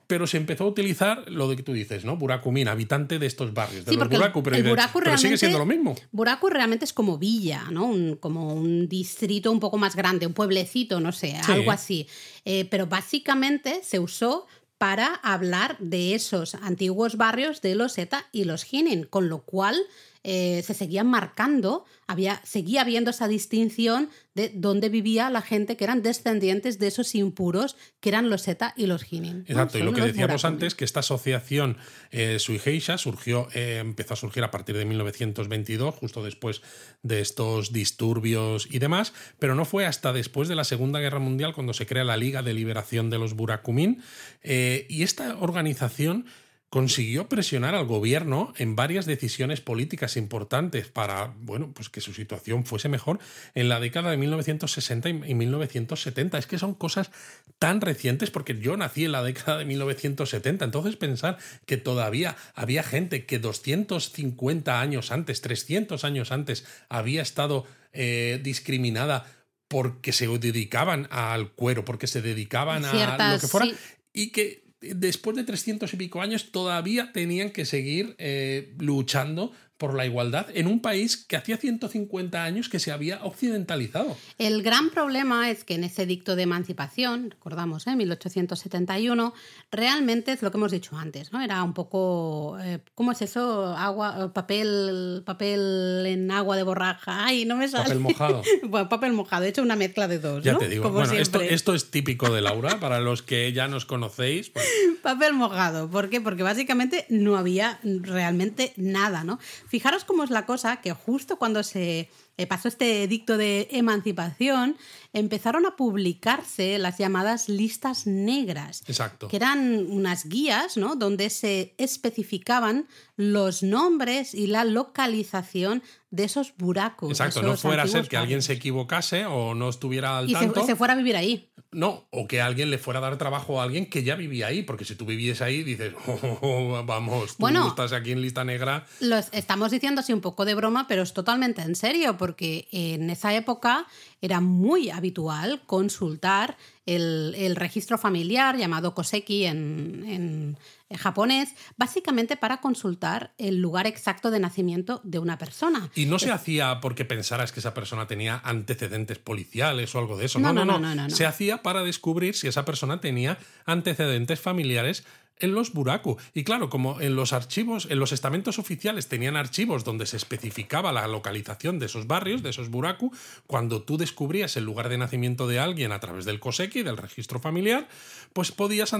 pero se empezó a utilizar lo de que tú dices, ¿no? Burakumin, habitante de estos barrios, de Sí, los porque el- Buraku, pero, el Buraku pero sigue siendo lo mismo. Buraku realmente es como villa, ¿no? Un- como un distrito un poco más grande, un pueblecito, no sé, Sí. algo así. Eh, pero básicamente se usó para hablar de esos antiguos barrios de los Eta y los Hinin, con lo cual eh, se seguían marcando, había, seguía habiendo esa distinción de dónde vivía la gente que eran descendientes de esos impuros que eran los Eta y los Hinin. ¿no? Exacto, y lo que decíamos Burakumin. antes, que esta asociación eh, Sui Heisha surgió, eh, empezó a surgir a partir de 1922, justo después de estos disturbios y demás, pero no fue hasta después de la Segunda Guerra Mundial cuando se crea la Liga de Liberación de los Burakumin, eh, y esta organización consiguió presionar al gobierno en varias decisiones políticas importantes para, bueno, pues que su situación fuese mejor en la década de 1960 y y 1970. Es que son cosas tan recientes porque yo nací en la década de 1970. Entonces pensar que todavía había gente que 250 años antes, 300 años antes, había estado eh, discriminada porque se dedicaban al cuero, porque se dedicaban a lo que fuera, sí. y que después de 300 y pico años todavía tenían que seguir eh, luchando por la igualdad en un país que hacía 150 años que se había occidentalizado. El gran problema es que en ese dicto de emancipación, recordamos, ¿eh? 1871, realmente es lo que hemos dicho antes, ¿no? Era un poco, eh, ¿cómo es eso? Agua, papel, papel en agua de borraja. Ay, no me sale. Papel mojado. bueno, papel mojado, he hecho una mezcla de dos, Ya ¿no? te digo. Como bueno, esto, siempre. esto es típico de Laura, para los que ya nos conocéis. pues, Papel mojado. ¿Por qué? Porque básicamente no había realmente nada, ¿no? Fijaros cómo es la cosa que justo cuando se eh, pasó este edicto de emancipación, empezaron a publicarse las llamadas listas negras. Exacto. Que eran unas guías, ¿no? Donde se especificaban los nombres y la localización de esos buracos. Exacto, no fuera a ser que alguien se equivocase o no estuviera al Y se, tanto. se fuera a vivir ahí. No, o que alguien le fuera a dar trabajo a alguien que ya vivía ahí, porque si tú vivies ahí dices, "Oh, vamos, tú Bueno. estás aquí en lista negra. Los estamos diciendo así un poco de broma, pero es totalmente en serio, porque en esa época era muy habitual consultar el, el registro familiar llamado Koseki en, en- en japonés, básicamente para consultar el lugar exacto de nacimiento de una persona. Y no se hacía porque pensaras que esa persona tenía antecedentes policiales o algo de eso. No, no. no, no, no. Se hacía para descubrir si esa persona tenía antecedentes familiares en los buraku. Y claro, como en los archivos, en los estamentos oficiales tenían archivos donde se especificaba la localización de esos barrios, de esos buraku, cuando tú descubrías el lugar de nacimiento de alguien a través del COSECI, del registro familiar, pues podías,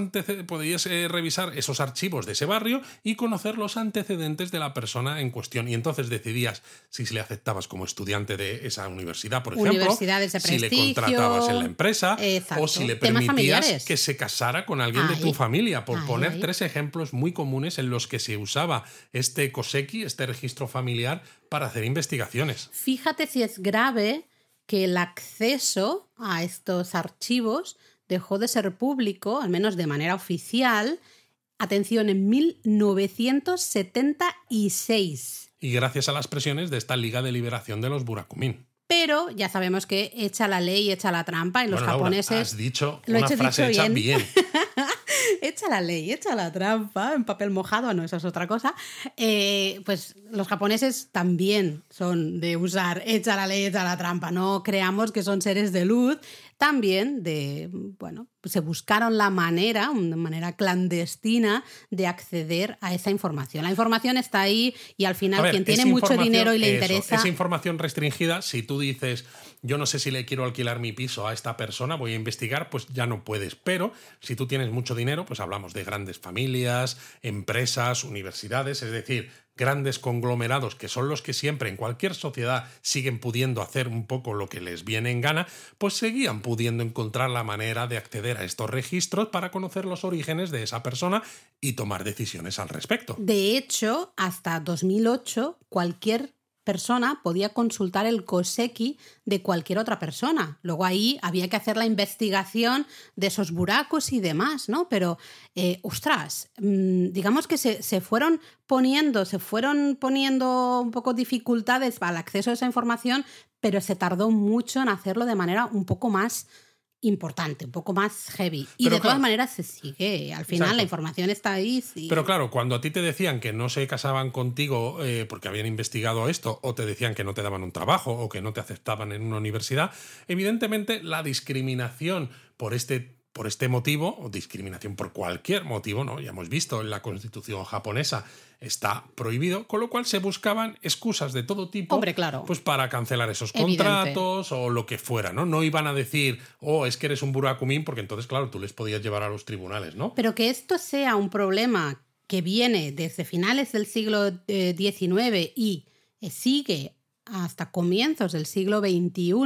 podías eh, revisar esos archivos de ese barrio y conocer los antecedentes de la persona en cuestión. Y entonces decidías si le aceptabas como estudiante de esa universidad, por ejemplo, si le contratabas en la empresa Exacto. o si le permitías que se casara con alguien de tu familia, por poner tres ejemplos muy comunes en los que se usaba este COSECI, este registro familiar, para hacer investigaciones. Fíjate si es grave que el acceso a estos archivos dejó de ser público, al menos de manera oficial, atención, en 1976. Y gracias a las presiones de esta Liga de Liberación de los Burakumin. Pero ya sabemos que echa la ley, echa la trampa, y los Bueno, Laura, japoneses has dicho Lo he una hecho frase dicho hecha bien. bien. echa la ley, echa la trampa, en papel mojado, no, eso es otra cosa. Eh, pues los japoneses también son de usar echa la ley, echa la trampa. No creamos que son seres de luz. También de, bueno, se buscaron la manera, una manera clandestina de acceder a esa información. La información está ahí y al final ver, quien tiene mucho dinero y le eso, interesa... Esa información restringida, si tú dices, yo no sé si le quiero alquilar mi piso a esta persona, voy a investigar, pues ya no puedes. Pero si tú tienes mucho dinero, pues hablamos de grandes familias, empresas, universidades, es decir, grandes conglomerados que son los que siempre en cualquier sociedad siguen pudiendo hacer un poco lo que les viene en gana, pues seguían pudiendo encontrar la manera de acceder a estos registros para conocer los orígenes de esa persona y tomar decisiones al respecto. De hecho, hasta 2008, cualquier persona podía consultar el COSECI de cualquier otra persona. Luego ahí había que hacer la investigación de esos buracos y demás, ¿no? Pero, eh, ostras, mm, digamos que se, se fueron poniendo, se fueron poniendo un poco dificultades al acceso a esa información, pero se tardó mucho en hacerlo de manera un poco más importante, un poco más heavy. Y de todas maneras se sigue. Al final la información está ahí. Pero claro, cuando a ti te decían que no se casaban contigo eh, porque habían investigado esto, o te decían que no te daban un trabajo, o que no te aceptaban en una universidad, evidentemente la discriminación por este por este motivo, o discriminación por cualquier motivo, ¿no? Ya hemos visto en la constitución japonesa está prohibido, con lo cual se buscaban excusas de todo tipo Hombre, claro. pues para cancelar esos contratos o lo que fuera, ¿no? No iban a decir, oh, es que eres un burakumín, porque entonces, claro, tú les podías llevar a los tribunales, ¿no? Pero que esto sea un problema que viene desde finales del siglo XIX eh, y sigue hasta comienzos del siglo XXI,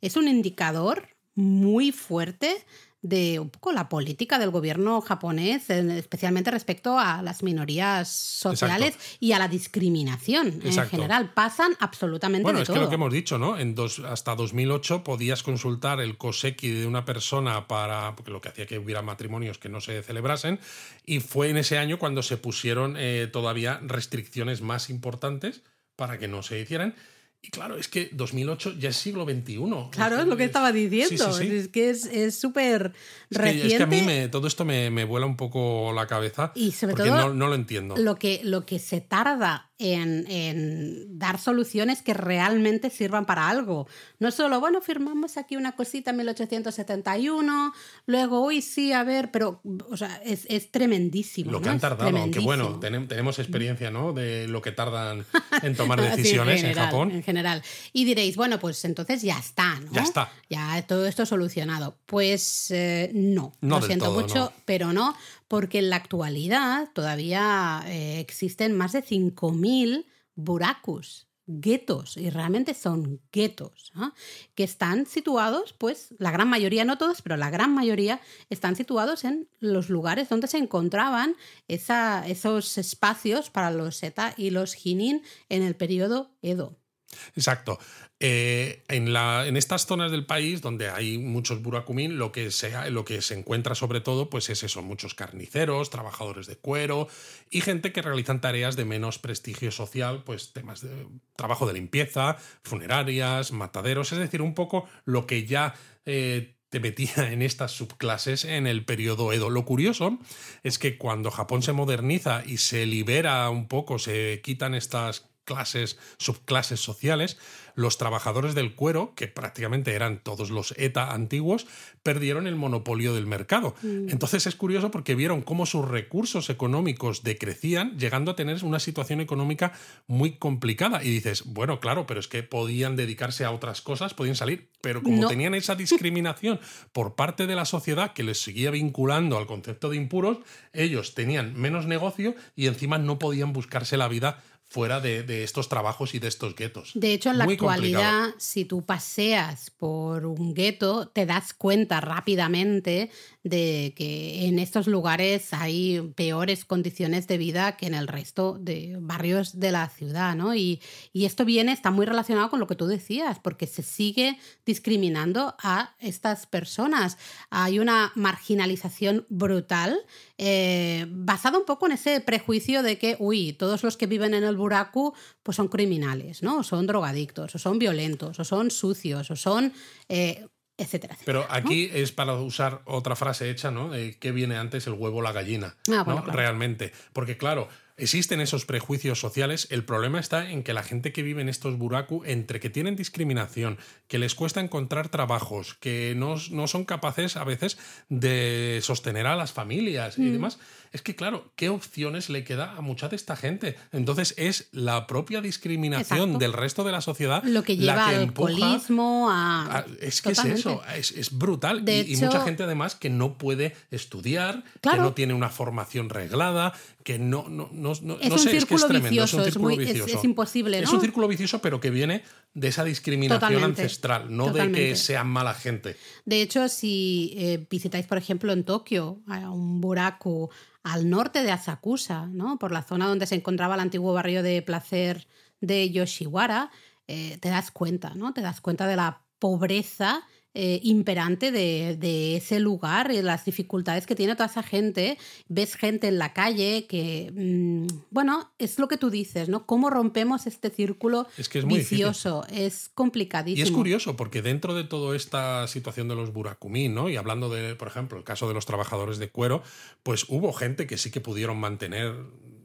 es un indicador muy fuerte de un poco la política del gobierno japonés, especialmente respecto a las minorías sociales y a la discriminación en general. Pasan absolutamente bueno, es que lo que hemos dicho, ¿no? En dos, hasta 2008 podías consultar el koseki de una persona para, porque lo que hacía que hubiera matrimonios que no se celebrasen, y fue en ese año cuando se pusieron eh, todavía restricciones más importantes para que no se hicieran. Y claro, es que 2008 ya es siglo XXI. Claro, es lo que estaba diciendo. Es que es súper reciente. Es que a mí me, todo esto me, me, vuela un poco la cabeza. Y sobre porque todo, no, no, lo entiendo. Lo que, lo que se tarda en, dar soluciones que realmente sirvan para algo. No solo, bueno, firmamos aquí una cosita en 1871, luego, uy, sí, a ver, pero, o sea, es, es tremendísimo. Lo que han tardado, aunque bueno, tenemos experiencia, ¿no? De lo que tardan en tomar decisiones en, Japón. En general. Y diréis, bueno, pues entonces ya está, ¿no? Ya está. Ya todo esto solucionado. Pues eh, no, lo siento mucho, pero no, porque en la actualidad todavía eh, existen más de 5.000 burakus, guetos, y realmente son guetos, que están situados, pues la gran mayoría, no todos, pero la gran mayoría están situados en los lugares donde se encontraban esa, esos espacios para los Seta y los Hinin en el periodo Edo. Exacto. Eh, en, en, estas zonas del país donde hay muchos burakumin, lo que, se, lo que se encuentra sobre todo pues es eso, muchos carniceros, trabajadores de cuero y gente que realizan tareas de menos prestigio social, pues temas de trabajo de limpieza, funerarias, mataderos, es decir, un poco lo que ya... Eh, te metía en estas subclases en el periodo Edo. Lo curioso es que cuando Japón se moderniza y se libera un poco, se quitan estas clases, subclases sociales, los trabajadores del cuero, que prácticamente eran todos los ETA antiguos, perdieron el monopolio del mercado. Mm. Entonces es curioso porque vieron cómo sus recursos económicos decrecían, llegando a tener una situación económica muy complicada. Y dices, bueno, claro, pero es que podían dedicarse a otras cosas, podían salir, pero como tenían esa discriminación por parte de la sociedad que les seguía vinculando al concepto de impuros, ellos tenían menos negocio y encima no podían buscarse la vida fuera de, estos trabajos y de estos guetos. De hecho, en la actualidad, si tú paseas por un gueto, te das cuenta rápidamente de que en estos lugares hay peores condiciones de vida que en el resto de barrios de la ciudad, ¿no? Y, esto viene, está muy relacionado con lo que tú decías, porque se sigue discriminando a estas personas. Hay una marginalización brutal eh, basada un poco en ese prejuicio de que, uy, todos los que viven en el buraku pues son criminales, ¿no? O son drogadictos, o son violentos, o son sucios, o son... Eh, etcétera, Pero aquí es para usar otra frase hecha, ¿no? Qué viene antes el huevo o la gallina, ah, ¿no? Realmente. Porque claro, Existen esos prejuicios sociales. El problema está en que la gente que vive en estos buraku, entre que tienen discriminación, que les cuesta encontrar trabajos, que no, son capaces a veces de sostener a las familias y mm. demás, es que claro, ¿qué opciones le queda a mucha de esta gente? Entonces es la propia discriminación del resto de la sociedad lo que lleva al alcoholismo, a... Es que es eso, es, brutal. y, mucha gente además que no puede estudiar, que no tiene una formación reglada, que no, no, no, no, es un sé, es que es tremendo, es un círculo vicioso. Es, imposible, ¿no? Es un círculo vicioso, pero que viene de esa discriminación ancestral, no de que sean mala gente. De hecho, si eh, visitáis, por ejemplo, en Tokio, a un buraku al norte de Asakusa, ¿no? por la zona donde se encontraba el antiguo barrio de placer de Yoshiwara, eh, te das cuenta, ¿no? Te das cuenta de la pobreza eh, imperante de, ese lugar y las dificultades que tiene toda esa gente. Ves gente en la calle que, mm, bueno, es lo que tú dices, ¿no? ¿Cómo rompemos este círculo vicioso? Es complicadísimo. Y es curioso porque dentro de toda esta situación de los burakumín, ¿no? Y hablando de, por ejemplo, el caso de los trabajadores de cuero, pues hubo gente que sí que pudieron mantener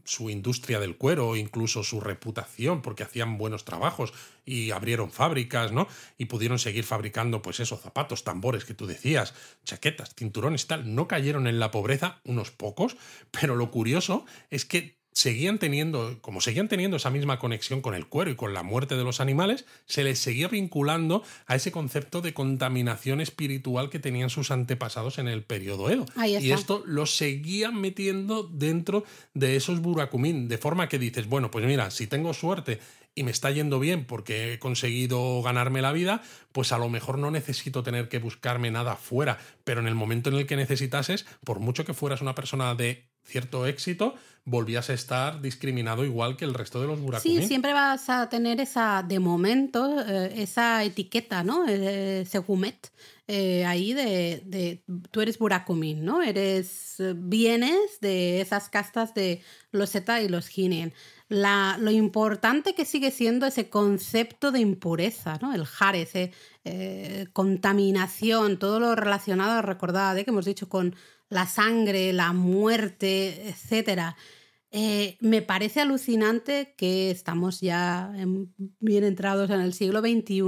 su industria del cuero, incluso su reputación, porque hacían buenos trabajos y abrieron fábricas, ¿no? Y pudieron seguir fabricando, pues eso, zapatos, tambores que tú decías, chaquetas, cinturones tal. No cayeron en la pobreza unos pocos, pero lo curioso es que seguían teniendo, como seguían teniendo esa misma conexión con el cuero y con la muerte de los animales, se les seguía vinculando a ese concepto de contaminación espiritual que tenían sus antepasados en el periodo Edo. Y esto lo seguían metiendo dentro de esos burakumín, de forma que dices, bueno, pues mira, si tengo suerte y me está yendo bien porque he conseguido ganarme la vida, pues a lo mejor no necesito tener que buscarme nada fuera, pero en el momento en el que necesitases, por mucho que fueras una persona de cierto éxito, volvías a estar discriminado igual que el resto de los burakumin. Sí, siempre vas a tener esa, de momento, eh, esa etiqueta, ¿no? Eh, ese gumet eh, ahí de, de, tú eres burakumin, ¿no? Eres, vienes de esas castas de los Zeta y los Hinen. La, lo importante que sigue siendo ese concepto de impureza, ¿no? El jare, ese contaminación, todo lo relacionado, recordad, que hemos dicho con la sangre, la muerte, etcétera. Eh, me parece alucinante que estamos ya bien entrados en el siglo XXI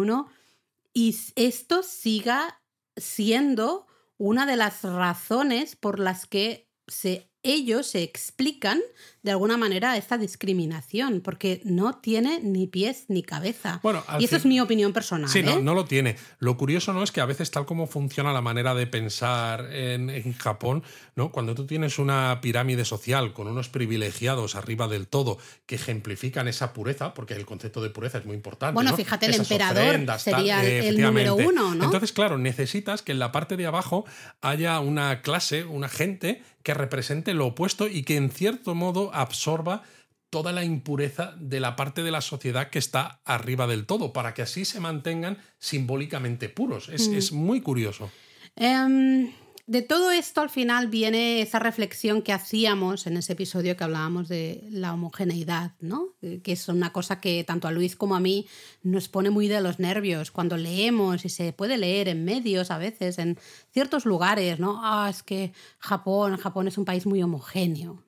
y esto siga siendo una de las razones por las que se ellos se explican de alguna manera esta discriminación, porque no tiene ni pies ni cabeza. Bueno, y eso es mi opinión personal. Sí, no, ¿eh? no, lo tiene. Lo curioso no es que a veces tal como funciona la manera de pensar en, en, Japón, ¿no? cuando tú tienes una pirámide social con unos privilegiados arriba del todo que ejemplifican esa pureza, porque el concepto de pureza es muy importante. Bueno, fíjate, el emperador sería el número uno, ¿no? Entonces, claro, necesitas que en la parte de abajo haya una clase, una gente que represente lo opuesto y que en cierto modo absorba toda la impureza de la parte de la sociedad que está arriba del todo, para que así se mantengan simbólicamente puros. Es, mm. muy curioso. Em, de todo esto al final viene esa reflexión que hacíamos en ese episodio que hablábamos de la homogeneidad, ¿no? Eh, que es una cosa que tanto a Luis como a mí nos pone muy de los nervios cuando leemos y se puede leer en medios a veces, en ciertos lugares, ¿no? Ah, es que Japón, Japón es un país muy homogéneo,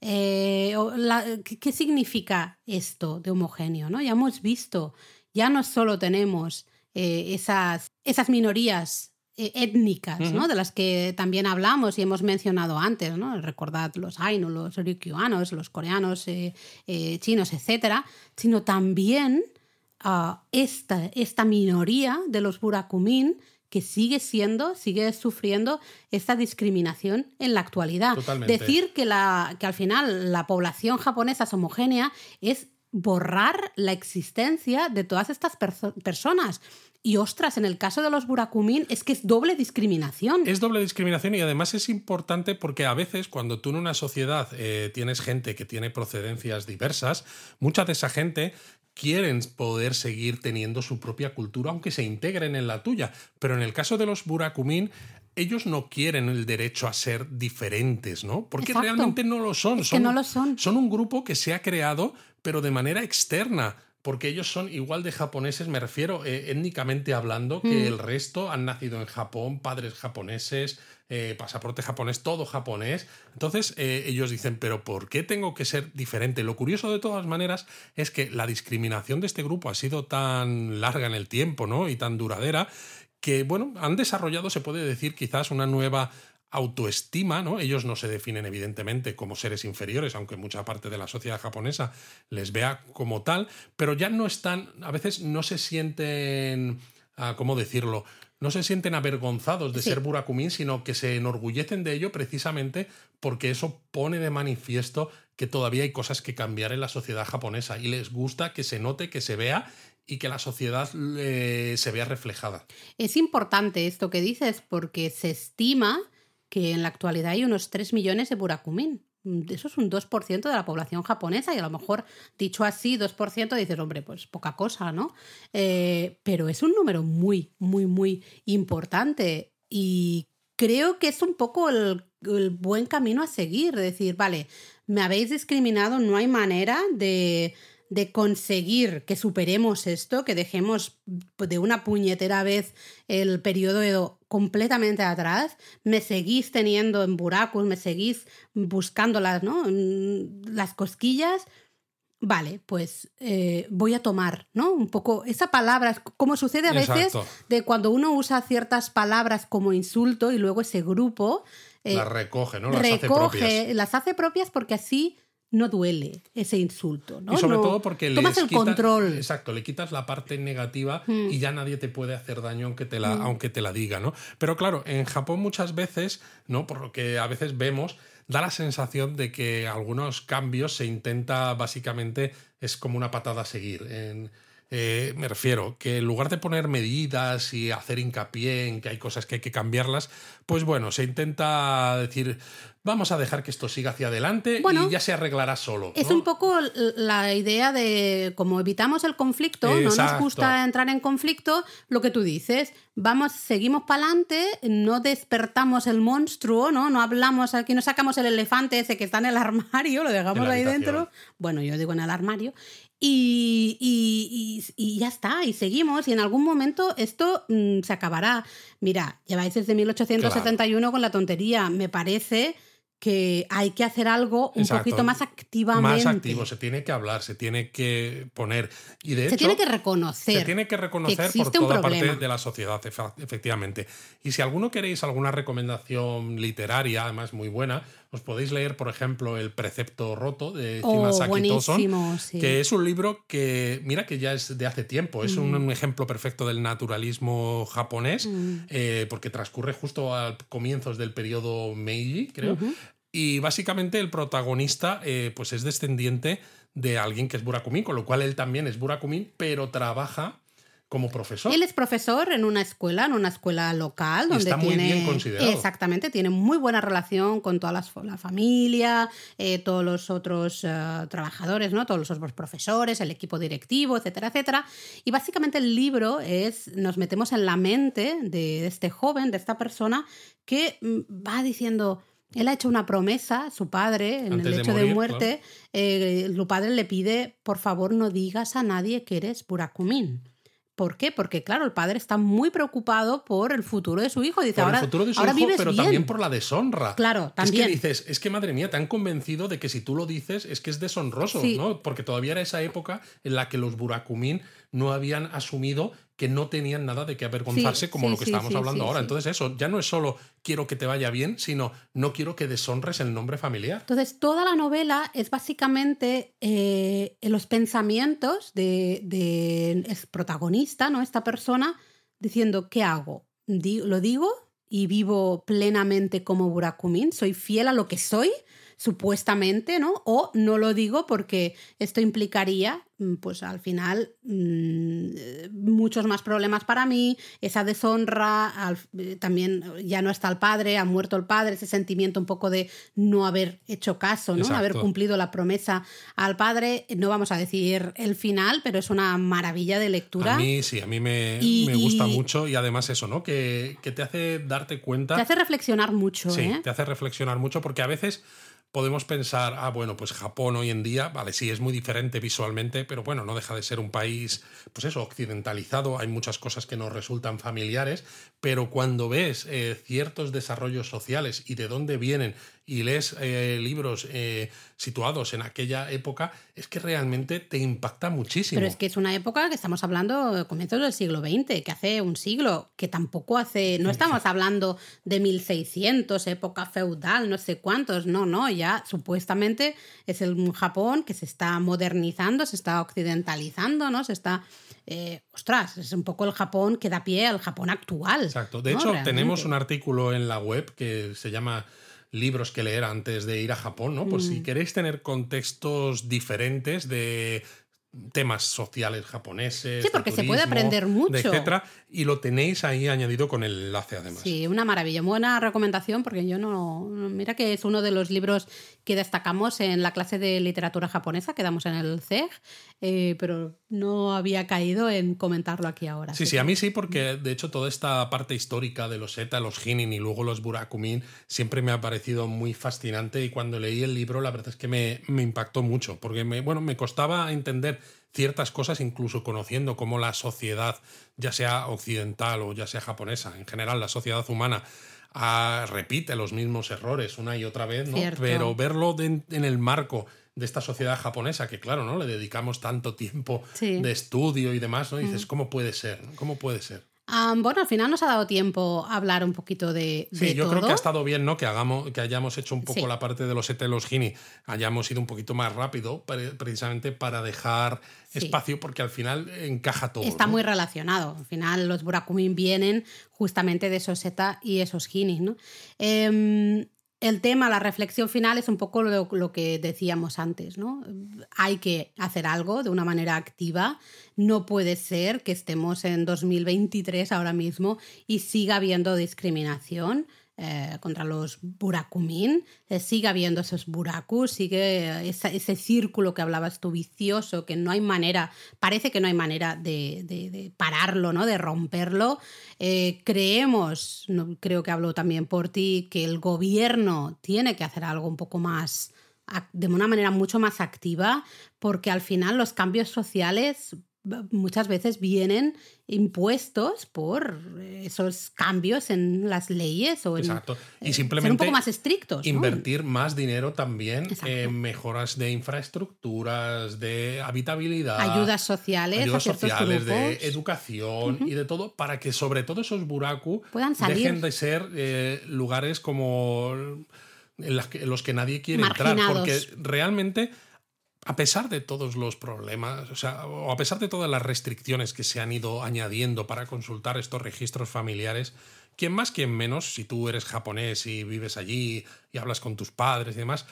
eh, ¿qué, significa esto de homogéneo? ¿no? Ya hemos visto, ya no solo tenemos eh, esas, esas minorías eh, étnicas, ¿no? De las que también hablamos y hemos mencionado antes, ¿no? Recordad los Ainu, los Ryukyuanos, los coreanos, eh, eh, chinos, etcétera, sino también uh, esta, esta minoría de los Burakumin que sigue siendo, sigue sufriendo esta discriminación en la actualidad. Decir que, la, que al final la población japonesa es homogénea es borrar la existencia de todas estas personas. Y ostras, en el caso de los Burakumin es que es doble discriminación. Es doble discriminación y además es importante porque a veces cuando tú en una sociedad eh, tienes gente que tiene procedencias diversas, mucha de esa gente quieren poder seguir teniendo su propia cultura aunque se integren en la tuya. Pero en el caso de los Burakumin ellos no quieren el derecho a ser diferentes, ¿no? Porque realmente no lo son. son no lo son. Son un grupo que se ha creado, pero de manera externa porque ellos son igual de japoneses, me refiero eh, étnicamente hablando, que mm. el resto han nacido en Japón, padres japoneses, eh, pasaporte japonés, todo japonés. Entonces eh, ellos dicen, pero ¿por qué tengo que ser diferente? Lo curioso de todas maneras es que la discriminación de este grupo ha sido tan larga en el tiempo, ¿no? Y tan duradera que, bueno, han desarrollado, se puede decir, quizás una nueva autoestima, ¿no? Ellos no se definen evidentemente como seres inferiores, aunque mucha parte de la sociedad japonesa les vea como tal, pero ya no están, a veces no se sienten, ah, ¿cómo decirlo? No se sienten avergonzados de ser burakumin, sino que se enorgullecen de ello precisamente porque eso pone de manifiesto que todavía hay cosas que cambiar en la sociedad japonesa y les gusta que se note, que se vea y que la sociedad eh, se vea reflejada. Es importante esto que dices porque se estima que en la actualidad hay unos 3 millones de Burakumin. eso es un 2% de la población japonesa y a lo mejor dicho así, 2% dices, hombre, pues poca cosa, ¿no? Eh, pero es un número muy, muy, muy importante y creo que es un poco el, el buen camino a seguir, decir, vale, me habéis discriminado, no hay manera de de conseguir que superemos esto, que dejemos de una puñetera vez el periodo Edo completamente atrás, me seguís teniendo en buracos, me seguís buscando las, ¿no? las cosquillas, vale, pues eh, voy a tomar, ¿no? Un poco esa palabra, como sucede a veces de cuando uno usa ciertas palabras como insulto y luego ese grupo... Eh, las recoge, ¿no? Las hace propias. Las hace propias porque así no duele ese insulto. ¿no? Y sobre todo porque tomas el control. Exacto, le quitas la parte negativa y mm. ya nadie te puede hacer daño aunque te la, mm. aunque te la diga, ¿no? Pero claro, en Japón muchas veces, ¿no? Por lo que a veces vemos, da la sensación de que algunos cambios se intenta básicamente es como una patada a seguir. En, eh, me refiero que en lugar de poner medidas y hacer hincapié en que hay cosas que hay que cambiarlas, pues bueno, se intenta decir, vamos a dejar que esto siga hacia adelante y ya se arreglará solo. Es un poco la idea de, como evitamos el conflicto, no nos gusta entrar en conflicto, lo que tú dices, vamos, seguimos para adelante, no despertamos el monstruo, ¿no? No hablamos aquí, no sacamos el elefante ese que está en el armario, lo dejamos ahí dentro. Bueno, yo digo en el armario. Y, y, ya está, y seguimos, y en algún momento esto mm, se acabará. Mira, lleváis desde 1871 con la tontería, me parece que hay que hacer algo un poquito más activamente. Más activo, se tiene que hablar, se tiene que poner. Y de se tiene que reconocer. Se tiene que reconocer por toda parte de la sociedad, efectivamente. Y si alguno queréis alguna recomendación literaria, además muy buena, os podéis leer, por ejemplo, El Precepto Roto de Chimasaki oh, que es un libro que, mira que ya es de hace tiempo, es un, mm. ejemplo perfecto del naturalismo japonés, mm. eh, porque transcurre justo a comienzos del periodo Meiji, creo. Y básicamente el protagonista eh, pues es descendiente de alguien que es Burakumin, con lo cual él también es Burakumin, pero trabaja como profesor. Él es profesor en una escuela, en una escuela local, donde está muy bien considerado. Exactamente, tiene muy buena relación con toda la familia, eh, todos los otros eh, trabajadores, ¿no? todos los otros profesores, el equipo directivo, etcétera, etcétera. Y básicamente el libro es, nos metemos en la mente de este joven, de esta persona, que mm, va diciendo, él ha hecho una promesa, su padre, en el hecho de, muerte, eh, su padre le pide, por favor, no digas a nadie que eres Burakumin. ¿Por qué? Porque, claro, el padre está muy preocupado por el futuro de su hijo. Dice, por ahora, el futuro de su hijo, pero también por la deshonra. Claro, también. Es que dices, es que madre mía, te han convencido de que si tú lo dices es que es deshonroso, ¿no? Porque todavía era esa época en la que los Burakumin no habían asumido que no tenían nada de qué avergonzarse como lo que estamos hablando ahora. Entonces eso, ya no es solo quiero que te vaya bien, sino no quiero que deshonres el nombre familiar. Entonces toda la novela es básicamente eh, los pensamientos del de, protagonista, ¿no? Esta persona diciendo, ¿qué hago? ¿Lo digo y vivo plenamente como Burakumin? ¿Soy fiel a lo que soy? Supuestamente, ¿no? O no lo digo porque esto implicaría, mm, pues al final, mm, muchos más problemas para mí, esa deshonra, eh, también ya no está el padre, ha muerto el padre, ese sentimiento un poco de no haber hecho caso, ¿no? Haber cumplido la promesa al padre. No vamos a decir el final, pero es una maravilla de lectura. A mí sí, a mí me, me gusta mucho y además eso, ¿no? Que, que, te hace darte cuenta. Te hace reflexionar mucho, sí, ¿eh? te hace reflexionar mucho porque a veces podemos pensar, ah, bueno, pues Japón hoy en día, vale, sí, es muy diferente visualmente, pero bueno, no deja de ser un país, pues eso, occidentalizado, hay muchas cosas que nos resultan familiares, pero cuando ves eh, ciertos desarrollos sociales y de dónde vienen y lees eh, libros eh, situados en aquella época, es que realmente te impacta muchísimo. Pero es que es una época que estamos hablando de comienzos del siglo XX, que hace un siglo, que tampoco hace, no estamos hablando de 1600, época feudal, no sé cuántos, no, no, ya supuestamente es el Japón que se está modernizando, se está occidentalizando, ¿no? Se está... Eh, ostras, es un poco el Japón que da pie al Japón actual. Exacto. De hecho, tenemos un artículo en la web que se llama libros que leer antes de ir a Japón, ¿no? Por si mm. queréis tener contextos diferentes de temas sociales japoneses. Sí, porque se puede aprender mucho. Etcétera, y lo tenéis ahí añadido con el enlace además. Sí, una maravilla, buena recomendación porque yo no, mira que es uno de los libros que destacamos en la clase de literatura japonesa que damos en el CEG, eh, pero no había caído en comentarlo aquí ahora. Sí, sí, a mí sí, porque de hecho toda esta parte histórica de los Zeta, los Hinin y luego los Burakumin siempre me ha parecido muy fascinante y cuando leí el libro la verdad es que me, me impactó mucho, porque me, bueno, me costaba entender ciertas cosas, incluso conociendo cómo la sociedad, ya sea occidental o ya sea japonesa, en general la sociedad humana, repite los mismos errores una y otra vez, ¿no? Pero verlo en el marco de esta sociedad japonesa, que claro, ¿no? Le dedicamos tanto tiempo de estudio y demás, ¿no? dices, ¿cómo puede ser? ¿Cómo puede ser? bueno, al final nos ha dado tiempo a hablar un poquito de. Sí, yo creo que ha estado bien, ¿no? Que hagamos, que hayamos hecho un poco la parte de los ET los Gini, hayamos ido un poquito más rápido, precisamente para dejar espacio, porque al final encaja todo. Está muy relacionado. Al final, los Burakumin vienen justamente de esos ETA y esos Gini, ¿no? Em, el tema, la reflexión final es un poco lo, que decíamos antes, ¿no? Hay que hacer algo de una manera activa. No puede ser que estemos en 2023 ahora mismo y siga habiendo discriminación. Eh, contra los burakumin, eh, sigue habiendo esos burakus, sigue ese círculo que hablabas tú vicioso, que no hay manera, parece que no hay manera de, pararlo, ¿no? de romperlo. Eh, creemos, creo que hablo también por ti, que el gobierno tiene que hacer algo un poco más de una manera mucho más activa, porque al final los cambios sociales muchas veces vienen impuestos por esos cambios en las leyes o en Exacto. y simplemente ser un poco más estrictos. Invertir más dinero también en mejoras de infraestructuras, de habitabilidad, ayudas sociales, ayudas sociales, de educación y de todo, para que sobre todo esos buraku Puedan salir. dejen de ser eh, lugares como en los que nadie quiere entrar, porque realmente a pesar de todos los problemas, o sea, o a pesar de todas las restricciones que se han ido añadiendo para consultar estos registros familiares, quien más, quien menos, si tú eres japonés y vives allí y hablas con tus padres y demás,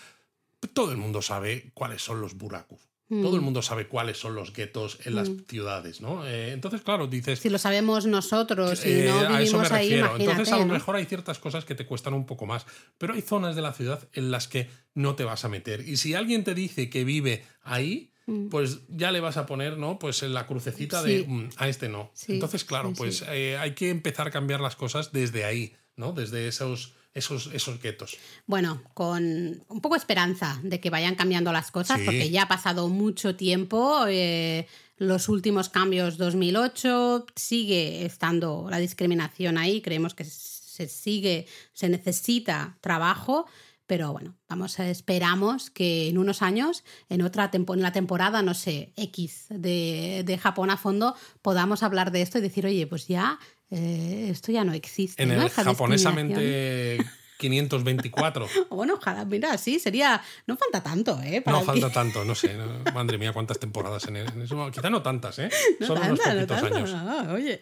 todo el mundo sabe cuáles son los burakus. Todo el mm. mundo sabe cuáles son los guetos en las mm. ciudades, ¿no? Eh, entonces, claro, dices. Si lo sabemos nosotros y no vivimos ahí, Entonces, a lo mejor hay ciertas cosas que te cuestan un poco más, pero hay zonas de la ciudad en las que no te vas a meter. Y si alguien te dice que vive ahí, mm. pues ya le vas a poner, ¿no? Pues en la crucecita de a este no. Entonces, claro, pues eh, hay que empezar a cambiar las cosas desde ahí, ¿no? Desde esos esos, esos guetos. Bueno, con un poco de esperanza de que vayan cambiando las cosas, porque ya ha pasado mucho tiempo. Eh, los últimos cambios 2008 sigue estando la discriminación ahí. Creemos que se sigue, se necesita trabajo. Pero bueno, vamos, esperamos que en unos años, en otra en la temporada, no sé, X de, de Japón a fondo, podamos hablar de esto y decir, oye, pues ya eh, esto ya no existe. En el japonesamente 524. bueno, ojalá, mira, sí, sería. No falta tanto, ¿eh? no falta tanto, no sé. madre mía, cuántas temporadas en, eso. Quizá no tantas, ¿eh? No Son unos poquitos años. oye.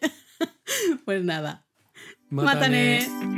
pues nada. Mátane.